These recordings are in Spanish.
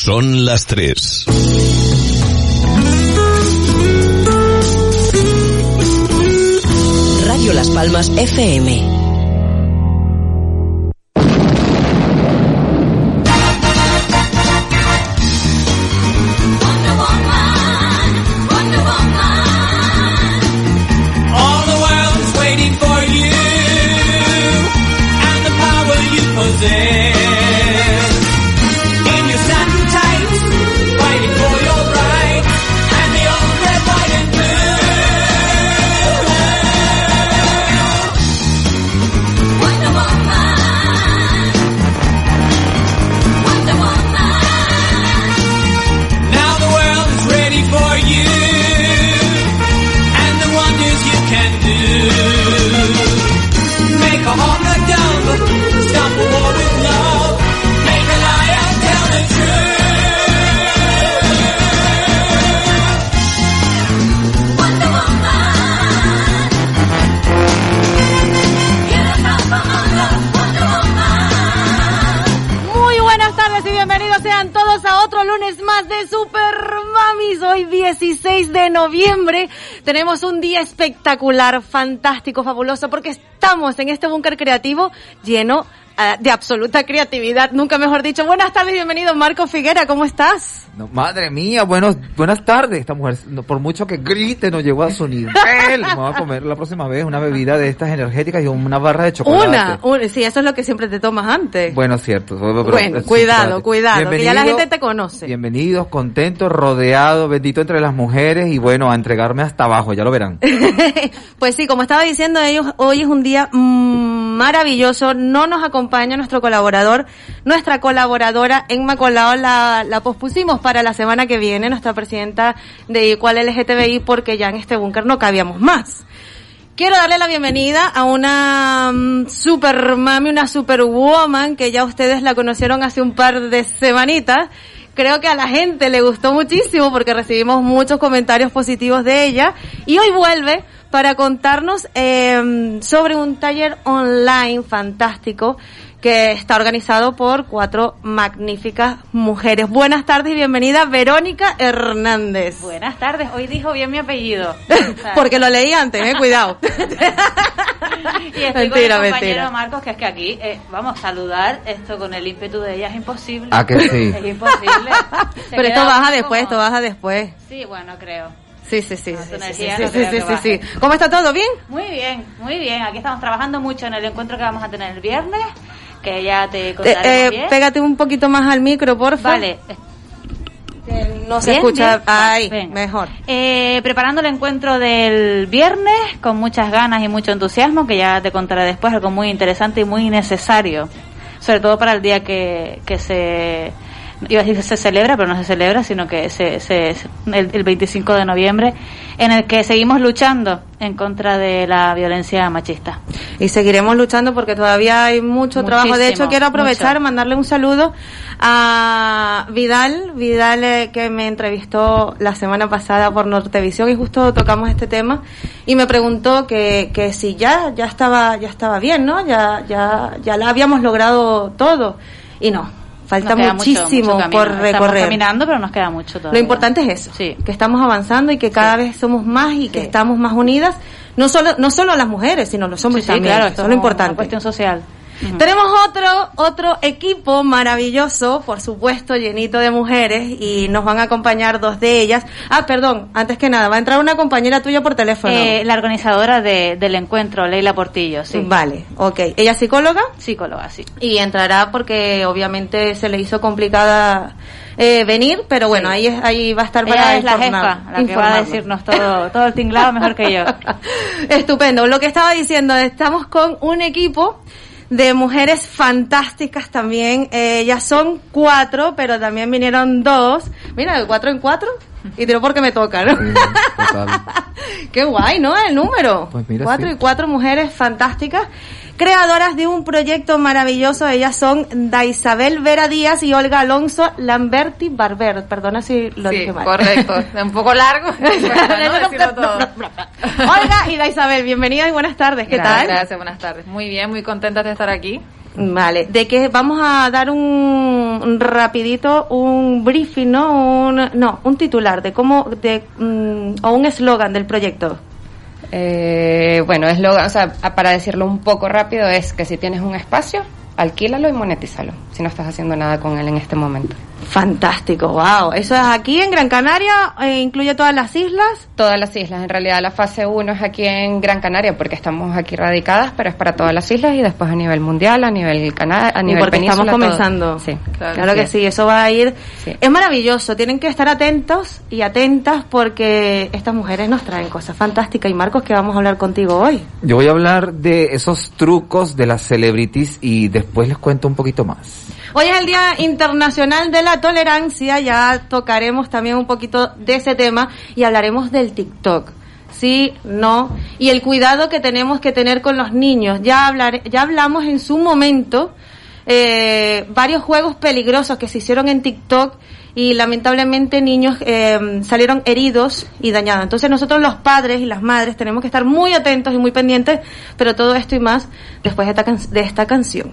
Son las 3. Radio Las Palmas FM. Tenemos un día espectacular, fantástico, fabuloso, porque estamos en este búnker creativo lleno de absoluta creatividad, nunca mejor dicho. Buenas tardes bienvenido Marco Figuera, ¿cómo estás? No, madre mía, buenos, buenas tardes. Esta mujer, no, por mucho que grite, no llegó a su nivel. Me voy a comer la próxima vez una bebida de estas energéticas y una barra de chocolate. Una, una, sí, eso es lo que siempre te tomas antes. Bueno, cierto. pero- Bueno, cuidado, cuidado, que ya la gente te conoce. Bienvenidos, contentos, rodeados, bendito entre las mujeres y bueno, a entregarme hasta abajo, ya lo verán. pues sí, como estaba diciendo ellos, hoy es un día mm, maravilloso. No nos acompaña nuestro colaborador, nuestra colaboradora Emma Colao la, la pospusimos para la semana que viene, nuestra presidenta de Igual LGTBI, porque ya en este búnker no cabíamos más. Quiero darle la bienvenida a una mm, super mami, una superwoman, que ya ustedes la conocieron hace un par de semanitas. Creo que a la gente le gustó muchísimo porque recibimos muchos comentarios positivos de ella. Y hoy vuelve para contarnos eh, sobre un taller online fantástico que está organizado por cuatro magníficas mujeres. Buenas tardes y bienvenida Verónica Hernández. Buenas tardes, hoy dijo bien mi apellido. Porque lo leí antes, eh, cuidado. y estoy Mentira, con el compañero mentira. Marcos, que es que aquí, eh, vamos, saludar esto con el ímpetu de ella es imposible. ¿A que sí? Es imposible. Se Pero esto baja después, como- esto baja después. Sí, bueno, creo. Sí, sí, sí. Sí, sí, sí, no sí, creo sí, que sí, baje. sí. ¿Cómo está todo? ¿Bien? Muy bien, muy bien. Aquí estamos trabajando mucho en el encuentro que vamos a tener el viernes, que ya te Eh, contaremos eh, pégate un poquito más al micro, porfa. Vale. No se Bien, escucha. bien. Ay, Venga. mejor. Eh, preparando el encuentro del viernes con muchas ganas y mucho entusiasmo, que ya te contaré después, algo muy interesante y muy necesario, sobre todo para el día que, que se, iba a decir se celebra, pero no se celebra, sino que se, se, el, el 25 de noviembre, en el que seguimos luchando en contra de la violencia machista. Y seguiremos luchando porque todavía hay mucho trabajo. De hecho, quiero aprovechar mucho. mandarle un saludo a Vidal, Vidal eh, que me entrevistó la semana pasada por Nortevisión y justo tocamos este tema y me preguntó que, que si ya ya estaba ya estaba bien, ¿no? Ya ya ya la habíamos logrado todo y no, falta mucho- muchísimo mucho camino. por Estamos recorrer. caminando, pero nos queda mucho todavía. Lo importante es eso, Sí. que estamos avanzando y que cada vez somos más y que Sí. estamos más unidas, no solo no solo las mujeres, sino los hombres Sí, sí, también. claro, eso esto es lo importante. Una cuestión social. Tenemos otro otro equipo maravilloso, por supuesto, llenito de mujeres y nos van a acompañar dos de ellas. Ah, perdón, antes que nada, va a entrar una compañera tuya por teléfono. Eh, la organizadora de- del encuentro, Leila Portillo, sí. Vale, ok. ¿Ella es psicóloga? Psicóloga, sí. Y entrará porque obviamente se le hizo complicada eh, venir, pero bueno, ahí es- ahí va a estar para Ella es la informar- jefa, la que va a decirnos todo, todo el tinglado mejor que yo. Estupendo. Lo que estaba diciendo, estamos con un equipo de mujeres fantásticas también. Eh, ya son cuatro, pero también vinieron dos. Mira, de cuatro en cuatro. Y tiro porque me toca, ¿no? Sí. Qué guay, ¿no? El número. Pues mira, cuatro sí. y cuatro mujeres fantásticas. Creadoras de un proyecto maravilloso. Ellas son Da Isabel Vera Díaz y Olga Alonso Lamberti Barber. Perdona si lo Sí, dije mal. correcto. Un poco largo. Olga y Da Isabel, bienvenidas y buenas tardes. ¿Qué Gracias, tal? Gracias, buenas tardes. Muy bien, muy contenta de estar aquí. Vale, de que vamos a dar un, un rapidito un briefing, ¿no? Un, no, un titular de cómo, de, mm, o un eslogan del proyecto. Eh, bueno, es lo, o sea, para decirlo un poco rápido, es que si tienes un espacio, alquílalo y monetízalo, si no estás haciendo nada con él en este momento. Fantástico, wow. Eso es aquí en Gran Canaria, eh, incluye todas las islas. Todas las islas, en realidad la fase 1 es aquí en Gran Canaria porque estamos aquí radicadas, pero es para todas las islas y después a nivel mundial, a nivel cana a Y nivel porque estamos todo. comenzando. Sí, Claro, que sí, eso va a ir. Sí. Es maravilloso, tienen que estar atentos y atentas porque estas mujeres nos traen cosas fantásticas. Y Marcos, que vamos a hablar contigo hoy. Yo voy a hablar de esos trucos de las celebrities y después les cuento un poquito más. Hoy es el Día Internacional de la Tolerancia, ya tocaremos también un poquito de ese tema y hablaremos del TikTok. Sí, no, y el cuidado que tenemos que tener con los niños. Ya hablaré, ya hablamos en su momento eh, varios juegos peligrosos que se hicieron en TikTok y lamentablemente niños eh, salieron heridos y dañados. Entonces nosotros los padres y las madres tenemos que estar muy atentos y muy pendientes, pero todo esto y más después de esta, can- de esta canción.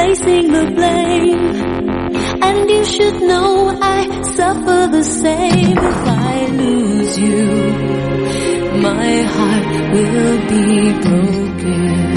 Placing the blame. And you should know I suffer the same if I lose you. My heart will be broken.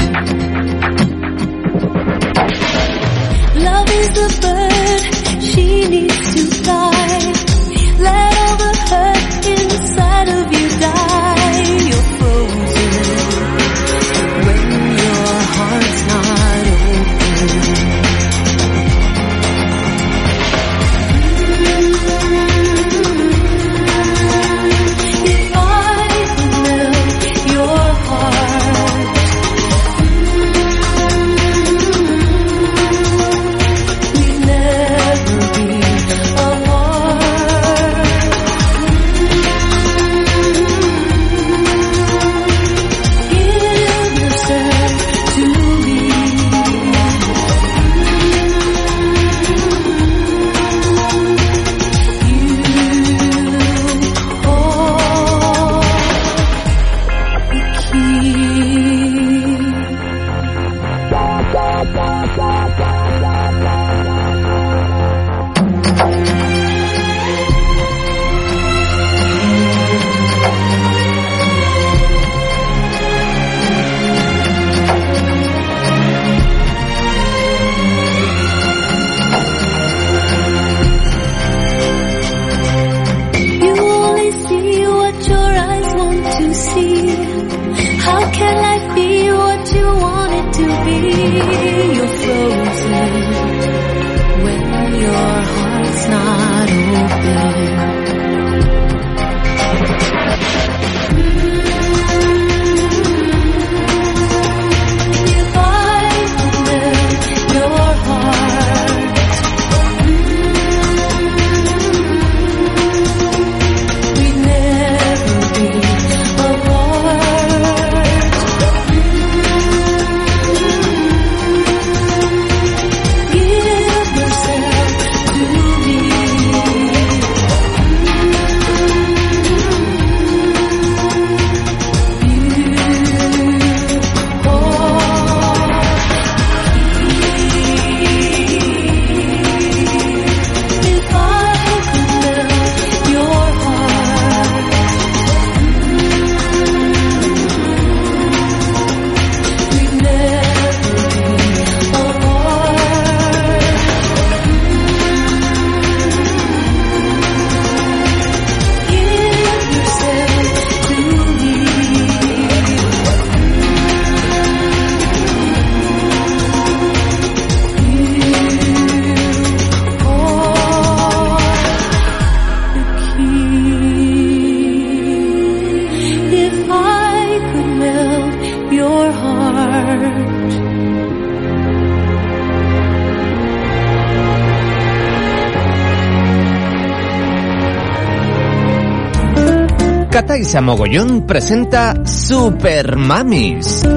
Cataisa Mogollón presenta Super Mamis.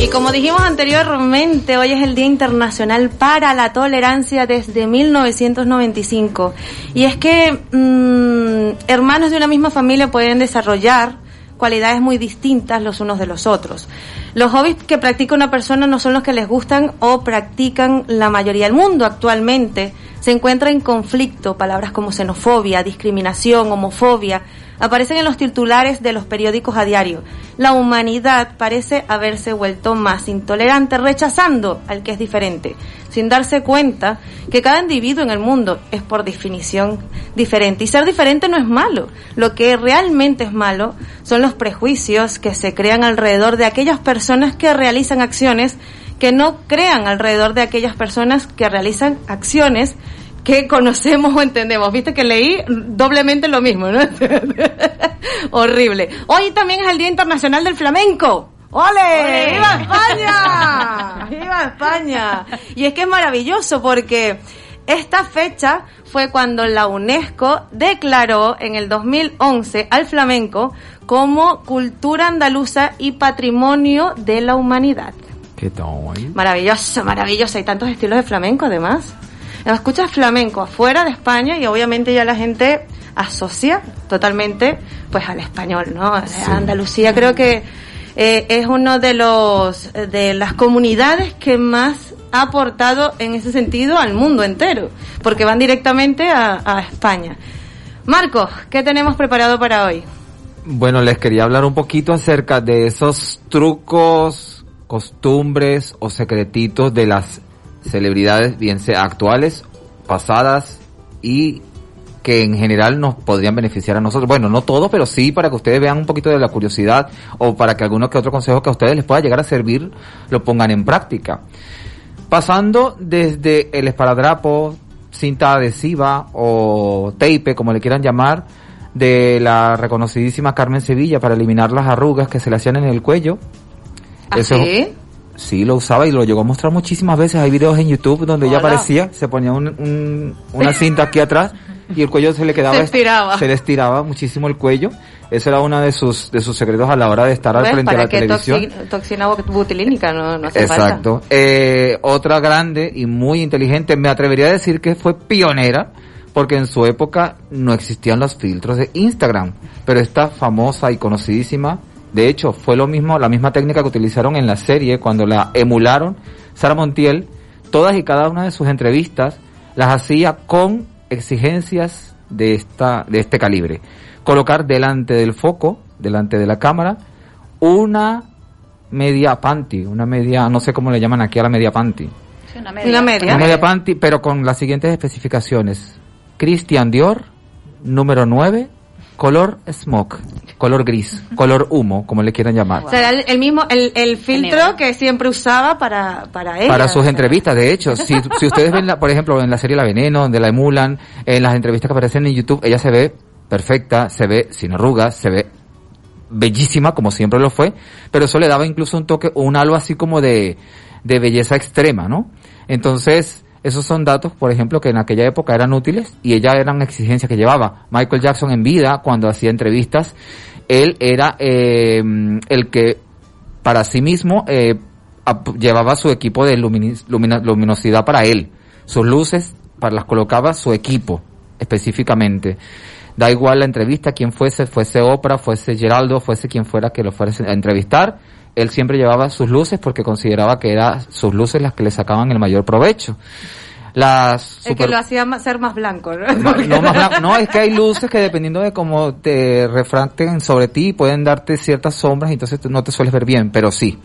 Y como dijimos anteriormente, hoy es el Día Internacional para la Tolerancia desde 1995. Y es que mm, hermanos de una misma familia pueden desarrollar cualidades muy distintas los unos de los otros. Los hobbies que practica una persona no son los que les gustan o practican la mayoría del mundo actualmente. Se encuentra en conflicto palabras como xenofobia, discriminación, homofobia, aparecen en los titulares de los periódicos a diario. La humanidad parece haberse vuelto más intolerante, rechazando al que es diferente, sin darse cuenta que cada individuo en el mundo es por definición diferente. Y ser diferente no es malo. Lo que realmente es malo son los prejuicios que se crean alrededor de aquellas personas que realizan acciones que no crean alrededor de aquellas personas que realizan acciones que conocemos o entendemos. Viste que leí doblemente lo mismo, ¿no? Horrible. Hoy también es el Día Internacional del Flamenco. ¡Ole! ¡Viva España! ¡Viva España! Y es que es maravilloso porque esta fecha fue cuando la UNESCO declaró en el 2011 al flamenco como cultura andaluza y patrimonio de la humanidad. ¿Qué tal? Maravilloso, maravilloso. Hay tantos estilos de flamenco además. Escuchas flamenco afuera de España y obviamente ya la gente asocia totalmente pues al español, ¿no? O sea, Andalucía creo que eh, es uno de los de las comunidades que más ha aportado en ese sentido al mundo entero, porque van directamente a, a España. Marcos, ¿qué tenemos preparado para hoy? Bueno, les quería hablar un poquito acerca de esos trucos, costumbres o secretitos de las celebridades, bien sea actuales, pasadas y que en general nos podrían beneficiar a nosotros. Bueno, no todo, pero sí para que ustedes vean un poquito de la curiosidad o para que alguno que otro consejo que a ustedes les pueda llegar a servir lo pongan en práctica. Pasando desde el esparadrapo, cinta adhesiva o tape, como le quieran llamar, de la reconocidísima Carmen Sevilla para eliminar las arrugas que se le hacían en el cuello. ¿Ah, Eso- sí? Sí, lo usaba y lo llegó a mostrar muchísimas veces. Hay videos en YouTube donde ella Hola. aparecía, se ponía un- un- una cinta aquí atrás y el cuello se le quedaba... Se estiraba. Se le estiraba muchísimo el cuello. Ese era uno de sus, de sus secretos a la hora de estar al frente de ¿Para la qué televisión. toxi- toxina bot- butilínica? No, no hace falta. Exacto. Eh, otra grande y muy inteligente, me atrevería a decir que fue pionera, porque en su época no existían los filtros de Instagram, pero esta famosa y conocidísima, de hecho, fue lo mismo, la misma técnica que utilizaron en la serie cuando la emularon, Sara Montiel, todas y cada una de sus entrevistas las hacía con exigencias de esta, de este calibre. Colocar delante del foco, delante de la cámara, una media panty, una media, no sé cómo le llaman aquí a la media panty. Sí, una Una media. Una media panty, pero con las siguientes especificaciones. Christian Dior, número 9, color smoke, color gris, color humo, como le quieran llamar. O sea, el, el mismo, el, el filtro que siempre usaba para, para ella. Para sus o sea. entrevistas, de hecho, si, si ustedes ven, la, por ejemplo, en la serie La Veneno, donde la emulan, en las entrevistas que aparecen en YouTube, ella se ve perfecta, se ve sin arrugas, se ve bellísima, como siempre lo fue, pero eso le daba incluso un toque, un halo así como de, de belleza extrema, ¿no? Entonces, esos son datos, por ejemplo, que en aquella época eran útiles y ella eran exigencias que llevaba. Michael Jackson en vida, cuando hacía entrevistas, él era eh, el que para sí mismo eh, llevaba su equipo de luminosidad para él. Sus luces para las colocaba su equipo específicamente. Da igual la entrevista, quien fuese, fuese Oprah, fuese Geraldo, fuese quien fuera que lo fuese a entrevistar, él siempre llevaba sus luces porque consideraba que eran sus luces las que le sacaban el mayor provecho. Las El que lo hacía ser más blanco, ¿no? no, más blanco. No, es que hay luces que dependiendo de cómo te refracten sobre ti pueden darte ciertas sombras y entonces no te sueles ver bien, pero sí.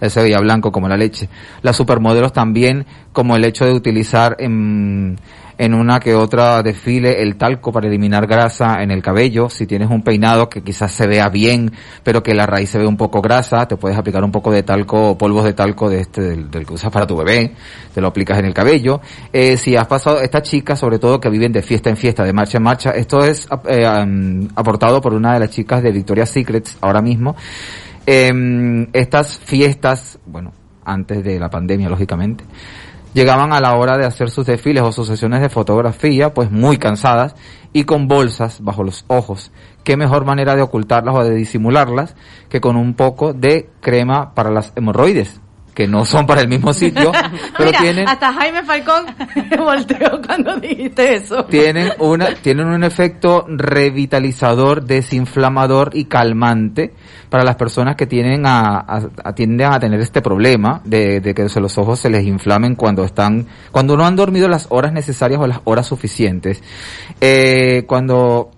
Él se veía blanco como la leche. Las supermodelos también, como el hecho de utilizar en, en una que otra desfile el talco para eliminar grasa en el cabello. Si tienes un peinado que quizás se vea bien, pero que la raíz se ve un poco grasa, te puedes aplicar un poco de talco polvos de talco de este, del, que usas para tu bebé. Te lo aplicas en el cabello. Eh, si has pasado, estas chicas, sobre todo que viven de fiesta en fiesta, de marcha en marcha, esto es eh, aportado por una de las chicas de Victoria's Secrets ahora mismo. Eh, estas fiestas, bueno, antes de la pandemia, lógicamente, llegaban a la hora de hacer sus desfiles o sus sesiones de fotografía, pues muy cansadas y con bolsas bajo los ojos. ¿Qué mejor manera de ocultarlas o de disimularlas que con un poco de crema para las hemorroides? Que no son para el mismo sitio, pero Mira, tienen hasta Jaime Falcón volteó cuando dijiste eso. tienen una tienen un efecto revitalizador, desinflamador y calmante para las personas que tienen a, a- a- tienden a tener este problema de, de que se los ojos se les inflamen cuando están cuando no han dormido las horas necesarias o las horas suficientes. Eh, cuando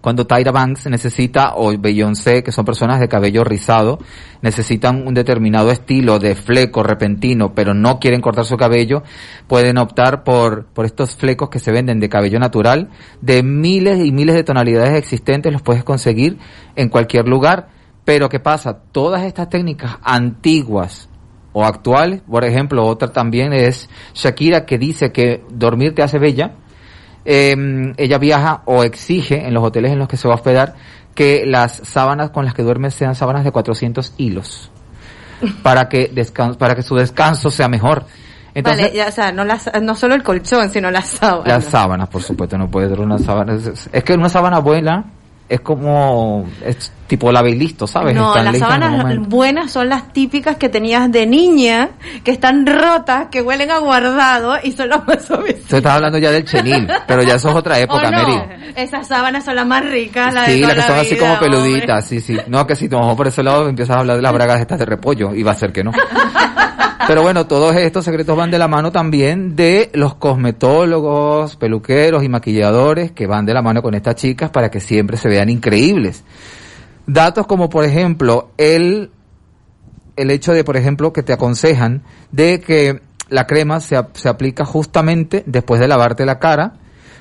cuando Tyra Banks necesita, o Beyoncé, que son personas de cabello rizado, necesitan un determinado estilo de fleco repentino, pero no quieren cortar su cabello, pueden optar por, por estos flecos que se venden de cabello natural, de miles y miles de tonalidades existentes, los puedes conseguir en cualquier lugar, pero ¿qué pasa? Todas estas técnicas antiguas, o actuales, por ejemplo, otra también es Shakira que dice que dormir te hace bella, eh, ella viaja o exige en los hoteles en los que se va a hospedar que las sábanas con las que duerme sean sábanas de 400 hilos para que para que su descanso sea mejor. Entonces, vale, ya, o sea, no, las, no solo el colchón, sino las sábanas. las sábanas, por supuesto, no puede ser una sábana. Es, es que una sábana buena es como es tipo la listo, ¿sabes? No, Están las sábanas buenas son las típicas que tenías de niña, que están rotas, que huelen a guardado y son las más suaves. Tú estás hablando ya del chenil, pero ya eso es otra época, ¿O no? Mary. Esas sábanas son las más ricas, las de Sí, toda las que la son así como hombre. peluditas, sí, sí. No, que si te vamos por ese lado empiezas a hablar de las bragas estas de repollo, y va a ser que no. Pero bueno, todos estos secretos van de la mano también de los cosmetólogos, peluqueros y maquilladores que van de la mano con estas chicas para que siempre se vean increíbles. Datos como por ejemplo el, el hecho de, por ejemplo, que te aconsejan de que la crema se, se aplica justamente después de lavarte la cara,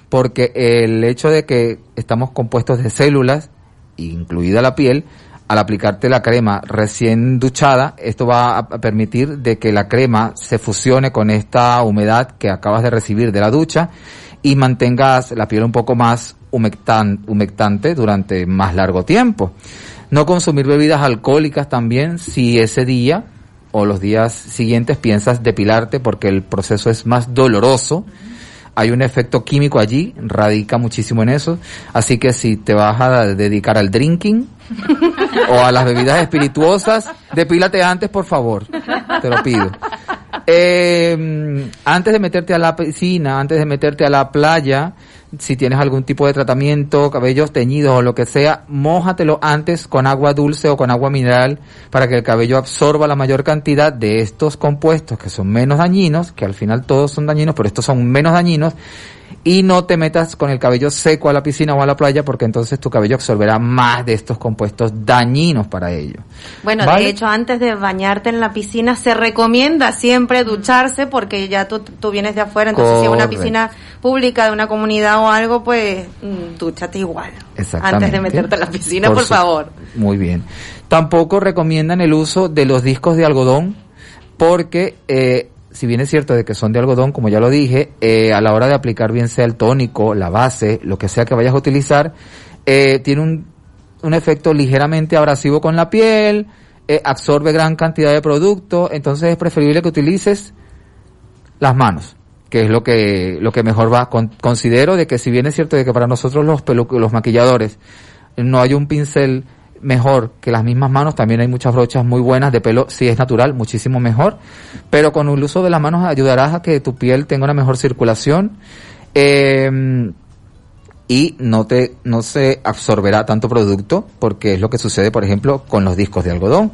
porque el hecho de que estamos compuestos de células, incluida la piel, al aplicarte la crema recién duchada, esto va a permitir de que la crema se fusione con esta humedad que acabas de recibir de la ducha y mantengas la piel un poco más humectan- humectante durante más largo tiempo. No consumir bebidas alcohólicas también si ese día o los días siguientes piensas depilarte porque el proceso es más doloroso. Hay un efecto químico allí, radica muchísimo en eso. Así que si te vas a dedicar al drinking o a las bebidas espirituosas, depílate antes, por favor. Te lo pido. Eh, antes de meterte a la piscina, antes de meterte a la playa, si tienes algún tipo de tratamiento, cabellos teñidos o lo que sea, mójatelo antes con agua dulce o con agua mineral para que el cabello absorba la mayor cantidad de estos compuestos que son menos dañinos, que al final todos son dañinos, pero estos son menos dañinos, y no te metas con el cabello seco a la piscina o a la playa porque entonces tu cabello absorberá más de estos compuestos dañinos para ello. Bueno, ¿Vale? de hecho, antes de bañarte en la piscina, se recomienda siempre ducharse porque ya tú, tú vienes de afuera, entonces si es una piscina pública de una comunidad o algo, pues mm, dúchate igual. Exactamente. Antes de meterte a la piscina, por, su- favor. Muy bien. Tampoco recomiendan el uso de los discos de algodón porque, eh, si bien es cierto de que son de algodón, como ya lo dije, eh, a la hora de aplicar bien sea el tónico, la base, lo que sea que vayas a utilizar, eh, tiene un, un efecto ligeramente abrasivo con la piel, eh, absorbe gran cantidad de producto, entonces es preferible que utilices las manos que es lo que lo que mejor va. Con- considero de que si bien es cierto de que para nosotros los los maquilladores no hay un pincel mejor que las mismas manos. También hay muchas brochas muy buenas de pelo si es natural muchísimo mejor. Pero con el uso de las manos ayudarás a que tu piel tenga una mejor circulación eh, y no te no se absorberá tanto producto porque es lo que sucede por ejemplo con los discos de algodón.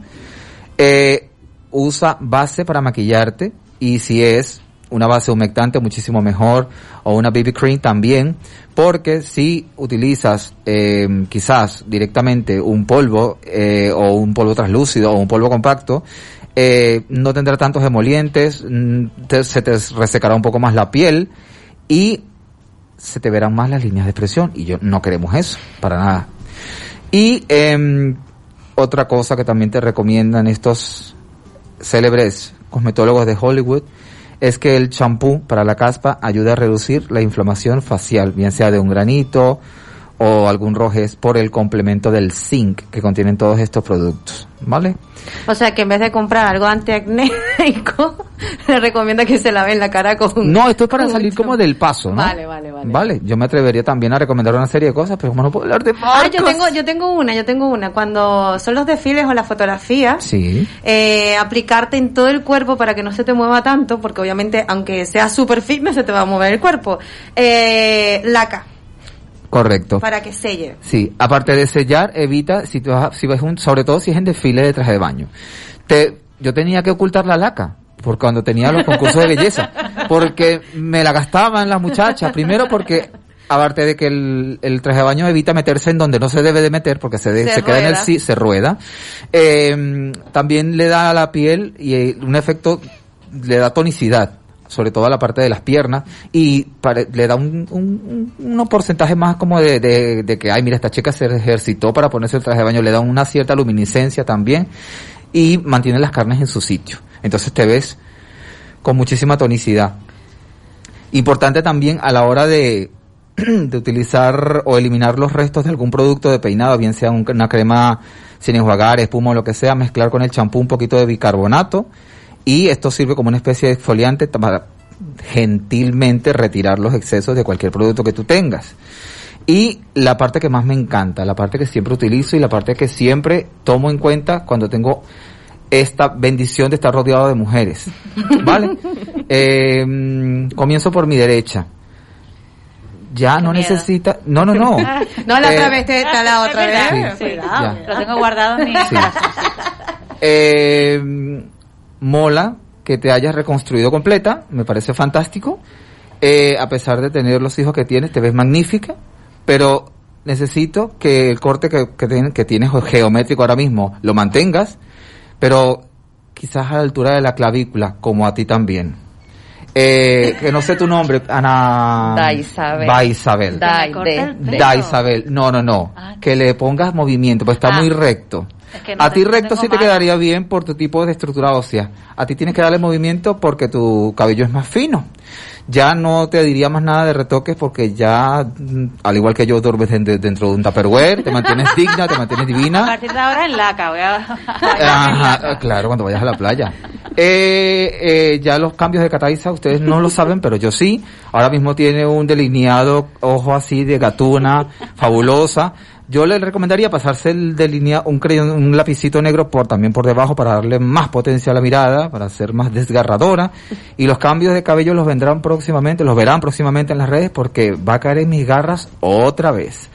Eh, usa base para maquillarte y si es una base humectante muchísimo mejor o una BB cream también porque si utilizas eh, quizás directamente un polvo eh, o un polvo translúcido o un polvo compacto eh, no tendrá tantos emolientes mm, te- se te resecará un poco más la piel y se te verán más las líneas de expresión y yo no queremos eso para nada. Y em, otra cosa que también te recomiendan estos célebres cosmetólogos de Hollywood es que el champú para la caspa ayuda a reducir la inflamación facial, bien sea de un granito o algún rojez por el complemento del zinc que contienen todos estos productos, ¿vale? O sea que en vez de comprar algo antiacnéico, le recomienda que se laven la cara con... No, esto es para salir como del paso, ¿no? Vale, vale, vale. Vale, yo me atrevería también a recomendar una serie de cosas, pero como no puedo hablar de Ah, yo tengo, yo tengo una, yo tengo una. Cuando son los desfiles o las fotografías, Sí. eh, aplicarte en todo el cuerpo para que no se te mueva tanto, porque obviamente, aunque sea super fitness, se te va a mover el cuerpo. Eh, laca, Correcto. para que selle. Sí, aparte de sellar, evita, si, tú vas- si ves un, sobre todo si es en desfile de traje de baño. Te, yo tenía que ocultar la laca, por cuando tenía los concursos de belleza, porque me la gastaban las muchachas, primero porque, aparte de que el, el traje de baño evita meterse en donde no se debe de meter, porque se, de- Se se queda en el sí, se rueda, eh, también le da a la piel y eh, un efecto, le da tonicidad sobre todo a la parte de las piernas y le da un, un, un- unos porcentajes más como de, que, ay, mira, esta chica se ejercitó para ponerse el traje de baño, le da una cierta luminiscencia también y mantiene las carnes en su sitio. Entonces te ves con muchísima tonicidad. Importante también a la hora de, de utilizar o eliminar los restos de algún producto de peinado, bien sea un- una crema sin enjuagar, espuma o lo que sea, mezclar con el champú un poquito de bicarbonato y esto sirve como una especie de exfoliante para gentilmente retirar los excesos de cualquier producto que tú tengas. Y la parte que más me encanta, la parte que siempre utilizo y la parte que siempre tomo en cuenta cuando tengo esta bendición de estar rodeado de mujeres. ¿Vale? Eh, comienzo por mi derecha. Ya no miedo. necesita. No, no, no. No, la Eh, otra vez, te- está la otra vez. verdad, Sí. Lo tengo guardado en mi Sí. Eh, mola que te hayas reconstruido completa, me parece fantástico. Eh, a pesar de tener los hijos que tienes, te ves magnífica, pero necesito que el corte que, que, que tienes geométrico ahora mismo lo mantengas, pero quizás a la altura de la clavícula, como a ti también. Eh, que no sé tu nombre, Ana. Da Isabel. Da Isabel. Da, de- Da Isabel. No, no, no. Ah, Que le pongas movimiento, pues está Ah. muy recto. Es que no a ti recto sí te quedaría bien por tu tipo de estructura ósea. A ti tienes que darle movimiento porque tu cabello es más fino. Ya no te diría más nada de retoques porque ya, mm, al igual que yo, duermes en- de- dentro de un tupperware, te mantienes digna, te mantienes A divina. partir de ahora en laca, voy a... Ajá, claro, cuando vayas a la playa. Eh, eh, ya los cambios de Cataiza ustedes no lo saben, pero yo sí. Ahora mismo tiene un delineado ojo así de gatuna, fabulosa. Yo le recomendaría pasarse el delinea, un crayón, un lapicito negro por también por debajo para darle más potencia a la mirada, para ser más desgarradora. Y los cambios de cabello los vendrán próximamente, los verán próximamente en las redes porque va a caer en mis garras otra vez.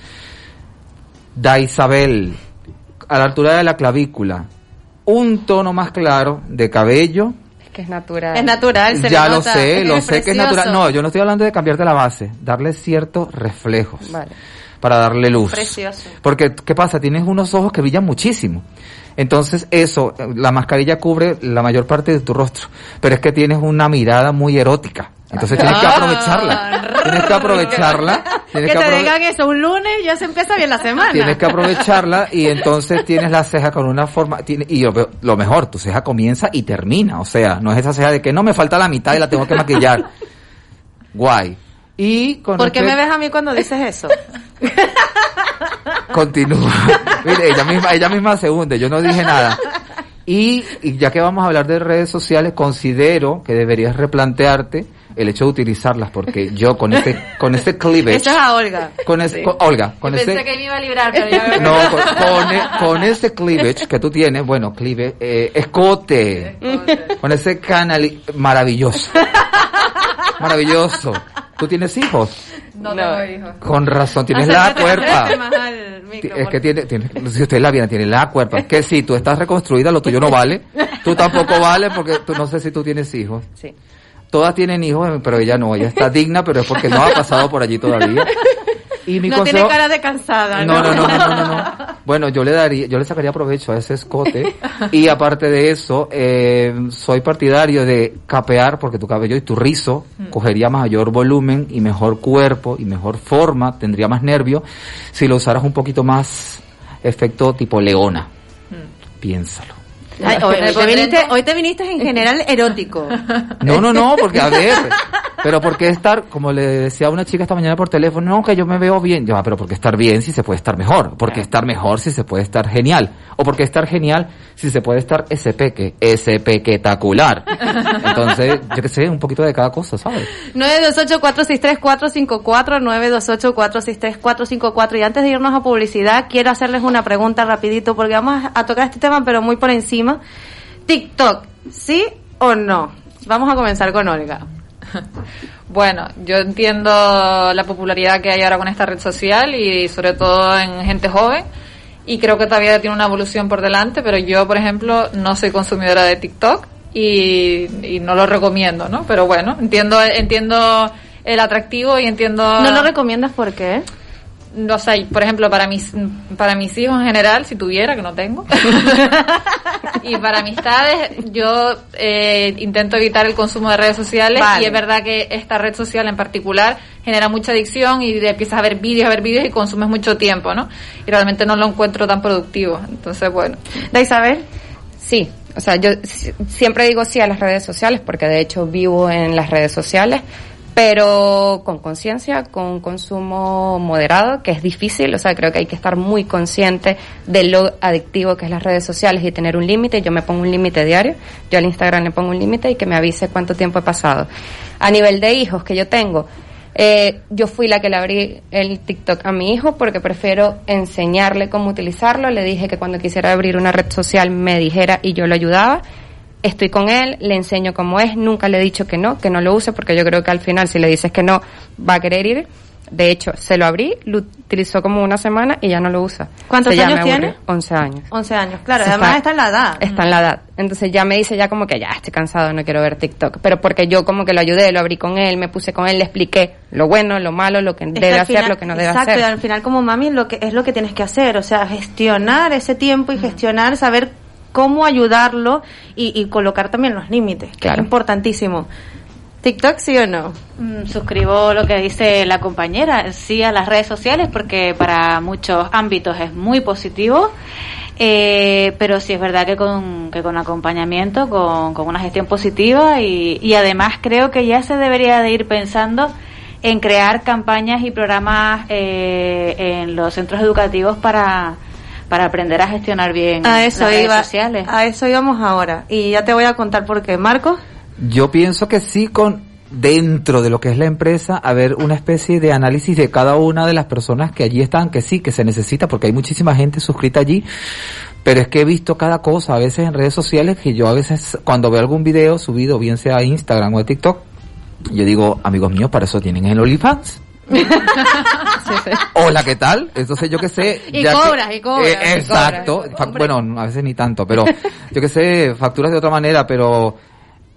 Da Isabel, a la altura de la clavícula, un tono más claro de cabello. Es que es natural. Es natural, se le ya lo nota. sé, lo sé que es natural. No, yo no estoy hablando de cambiarte la base, darle ciertos reflejos Vale. Para darle luz. Precioso. Porque, ¿qué pasa? Tienes unos ojos que brillan muchísimo. Entonces, eso, la mascarilla cubre la mayor parte de tu rostro. Pero es que tienes una mirada muy erótica. Entonces tienes que aprovecharla. Tienes que aprovecharla. Tienes que te digan eso un lunes ya se empieza bien la semana. Tienes que aprovecharla y entonces tienes la ceja con una forma, tiene- y lo, lo mejor, tu ceja comienza y termina, o sea, no es esa ceja de que no me falta la mitad y la tengo que maquillar. Guay. Y con ¿Por qué me ves a mí cuando dices eso? Continúa. Mire, ella misma, ella misma se hunde, yo no dije nada. Y, y ya que vamos a hablar de redes sociales, considero que deberías replantearte el hecho de utilizarlas, porque yo con este, con este cleavage, Eso es a Olga. con ese, con- Olga, con Pensé ese, que me iba a librar, pero ya no, con, con, e- con ese cleavage que tú tienes, bueno, cleavage, eh, escote, con ese canal maravilloso, maravilloso. ¿Tú tienes hijos? No tengo hijos. Con razón, tienes la cuerpa. Es que tiene, tiene, si usted la viene, tiene la cuerpa. Es que si tú estás reconstruida, lo tuyo no vale. Tú tampoco vale porque tú no sé si tú tienes hijos. Sí. Todas tienen hijos, pero ella no. Ella está digna, pero es porque no ha pasado por allí todavía. Y mi no consejo... tiene cara de cansada, No, ¿no? no, no, no, no, no, no. Bueno, yo le daría, yo le sacaría provecho a ese escote y aparte de eso, eh, soy partidario de capear porque tu cabello y tu rizo cogería mayor volumen y mejor cuerpo y mejor forma, tendría más nervio si lo usaras un poquito más efecto tipo leona. Piénsalo. Ay, hoy, te viniste, hoy te viniste en general erótico. No, no, no, porque a ver, pero porque estar, como le decía a una chica esta mañana por teléfono, no, que yo me veo bien, ya, pero porque estar bien si se puede estar mejor, porque estar mejor si se puede estar genial, o porque estar genial si se puede estar SP, que espectacular. Entonces, yo que sé, un poquito de cada cosa, ¿sabes? 928-463-454, 928-463-454. Y antes de irnos a publicidad, quiero hacerles una pregunta rapidito, porque vamos a tocar este tema, pero muy por encima. TikTok, ¿sí o no? Vamos a comenzar con Olga. Bueno, yo entiendo la popularidad que hay ahora con esta red social y sobre todo en gente joven y creo que todavía tiene una evolución por delante, pero yo, por ejemplo, no soy consumidora de TikTok y, y no lo recomiendo, ¿no? Pero bueno, entiendo entiendo el atractivo y entiendo ¿No lo recomiendas por qué? O sea, y, por ejemplo, para mis para mis hijos en general, si tuviera, que no tengo, y para amistades, yo eh, intento evitar el consumo de redes sociales Vale. y es verdad que esta red social en particular genera mucha adicción y de- empiezas a ver vídeos, a ver vídeos y consumes mucho tiempo, ¿no? Y realmente no lo encuentro tan productivo. Entonces, bueno. ¿De Isabel? Sí, o sea, yo si- siempre digo sí a las redes sociales porque de hecho vivo en las redes sociales, pero con conciencia, con consumo moderado, que es difícil, o sea, creo que hay que estar muy consciente de lo adictivo que es las redes sociales y tener un límite. Yo me pongo un límite diario, yo al Instagram le pongo un límite y que me avise cuánto tiempo he pasado. A nivel de hijos que yo tengo, eh, yo fui la que le abrí el TikTok a mi hijo porque prefiero enseñarle cómo utilizarlo. Le dije que cuando quisiera abrir una red social me dijera y yo lo ayudaba. Estoy con él, le enseño cómo es, nunca le he dicho que no, que no lo use porque yo creo que al final si le dices que no va a querer ir. De hecho, se lo abrí, lo utilizó como una semana y ya no lo usa. ¿Cuántos Se años tiene? aburrido. 11 años. 11 años, claro, Se además está- está en la edad. Está en la edad. Entonces ya me dice ya como que ya estoy cansado, no quiero ver TikTok. Pero porque yo como que lo ayudé, lo abrí con él, me puse con él, le expliqué lo bueno, lo malo, lo que Es debe hacer, final- lo que no debe exacto, y hacer. al final como mami lo que es lo que tienes que hacer, o sea, gestionar ese tiempo y gestionar, saber cómo ayudarlo y, y colocar también los límites. Claro. Importantísimo. TikTok sí o no? Mm, Suscribo lo que dice la compañera, sí a las redes sociales porque para muchos ámbitos es muy positivo, eh, pero sí es verdad que con, que con acompañamiento, con, con una gestión positiva y, y además creo que ya se debería de ir pensando en crear campañas y programas eh, en los centros educativos para, para aprender a gestionar bien A eso las redes sociales. a eso íbamos ahora y ya te voy a contar por qué. Marco, Yo pienso que sí con dentro de lo que es la empresa haber una especie de análisis de cada una de las personas que allí están, que sí, que se necesita porque hay muchísima gente suscrita allí, pero es que he visto cada cosa a veces en redes sociales que yo a veces cuando veo algún video subido, bien sea a Instagram o a TikTok, yo digo, amigos míos, para eso tienen el OnlyFans. Hola, ¿qué tal? Entonces yo que sé... Y ya que- cobras, y cobras, Eh, y exacto. cobras. Bueno, a veces ni tanto, pero yo que sé, facturas de otra manera, pero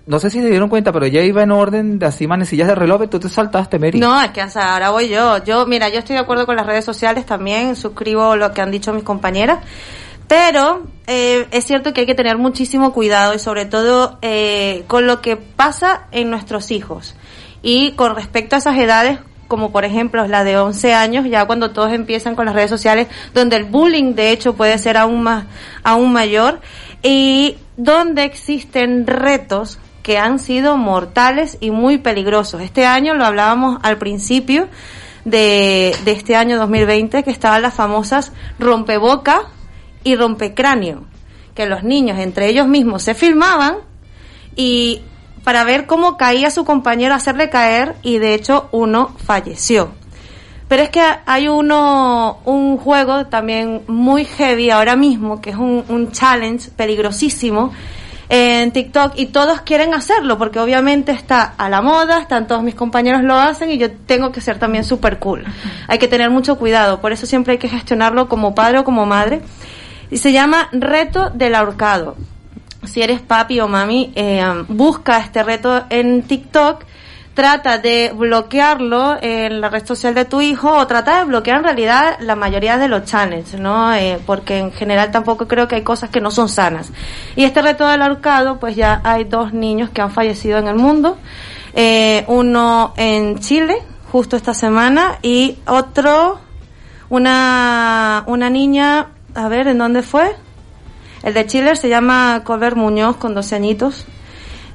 no sé si se dieron cuenta, pero ya iba en orden de así manecillas de reloj, tú te saltaste, Mary. No, es que sea, ahora voy yo. Yo, mira, yo estoy de acuerdo con las redes sociales también, suscribo lo que han dicho mis compañeras, pero eh, es cierto que hay que tener muchísimo cuidado y sobre todo eh, con lo que pasa en nuestros hijos. Y con respecto a esas edades, como por ejemplo la de 11 años, ya cuando todos empiezan con las redes sociales, donde el bullying de hecho puede ser aún más, aún mayor, y donde existen retos que han sido mortales y muy peligrosos. Este año lo hablábamos al principio de, de este año 2020, que estaban las famosas rompeboca y rompecráneo, que los niños entre ellos mismos se filmaban y para ver cómo caía su compañero, hacerle caer y de hecho uno falleció. Pero es que hay uno, un juego también muy heavy ahora mismo, que es un, un challenge peligrosísimo en TikTok y todos quieren hacerlo porque obviamente está a la moda, están todos mis compañeros lo hacen y yo tengo que ser también súper cool. Hay que tener mucho cuidado, por eso siempre hay que gestionarlo como padre o como madre. Y se llama Reto del Ahorcado si eres papi o mami, eh, busca este reto en TikTok, trata de bloquearlo en la red social de tu hijo o trata de bloquear en realidad la mayoría de los channels, ¿no? Eh, porque en general tampoco creo que hay cosas que no son sanas. Y este reto del ahorcado, pues ya hay dos niños que han fallecido en el mundo, eh, uno en Chile, justo esta semana, y otro, una, una niña, a ver, ¿en dónde fue? El de Chile se llama Colbert Muñoz con 12 añitos.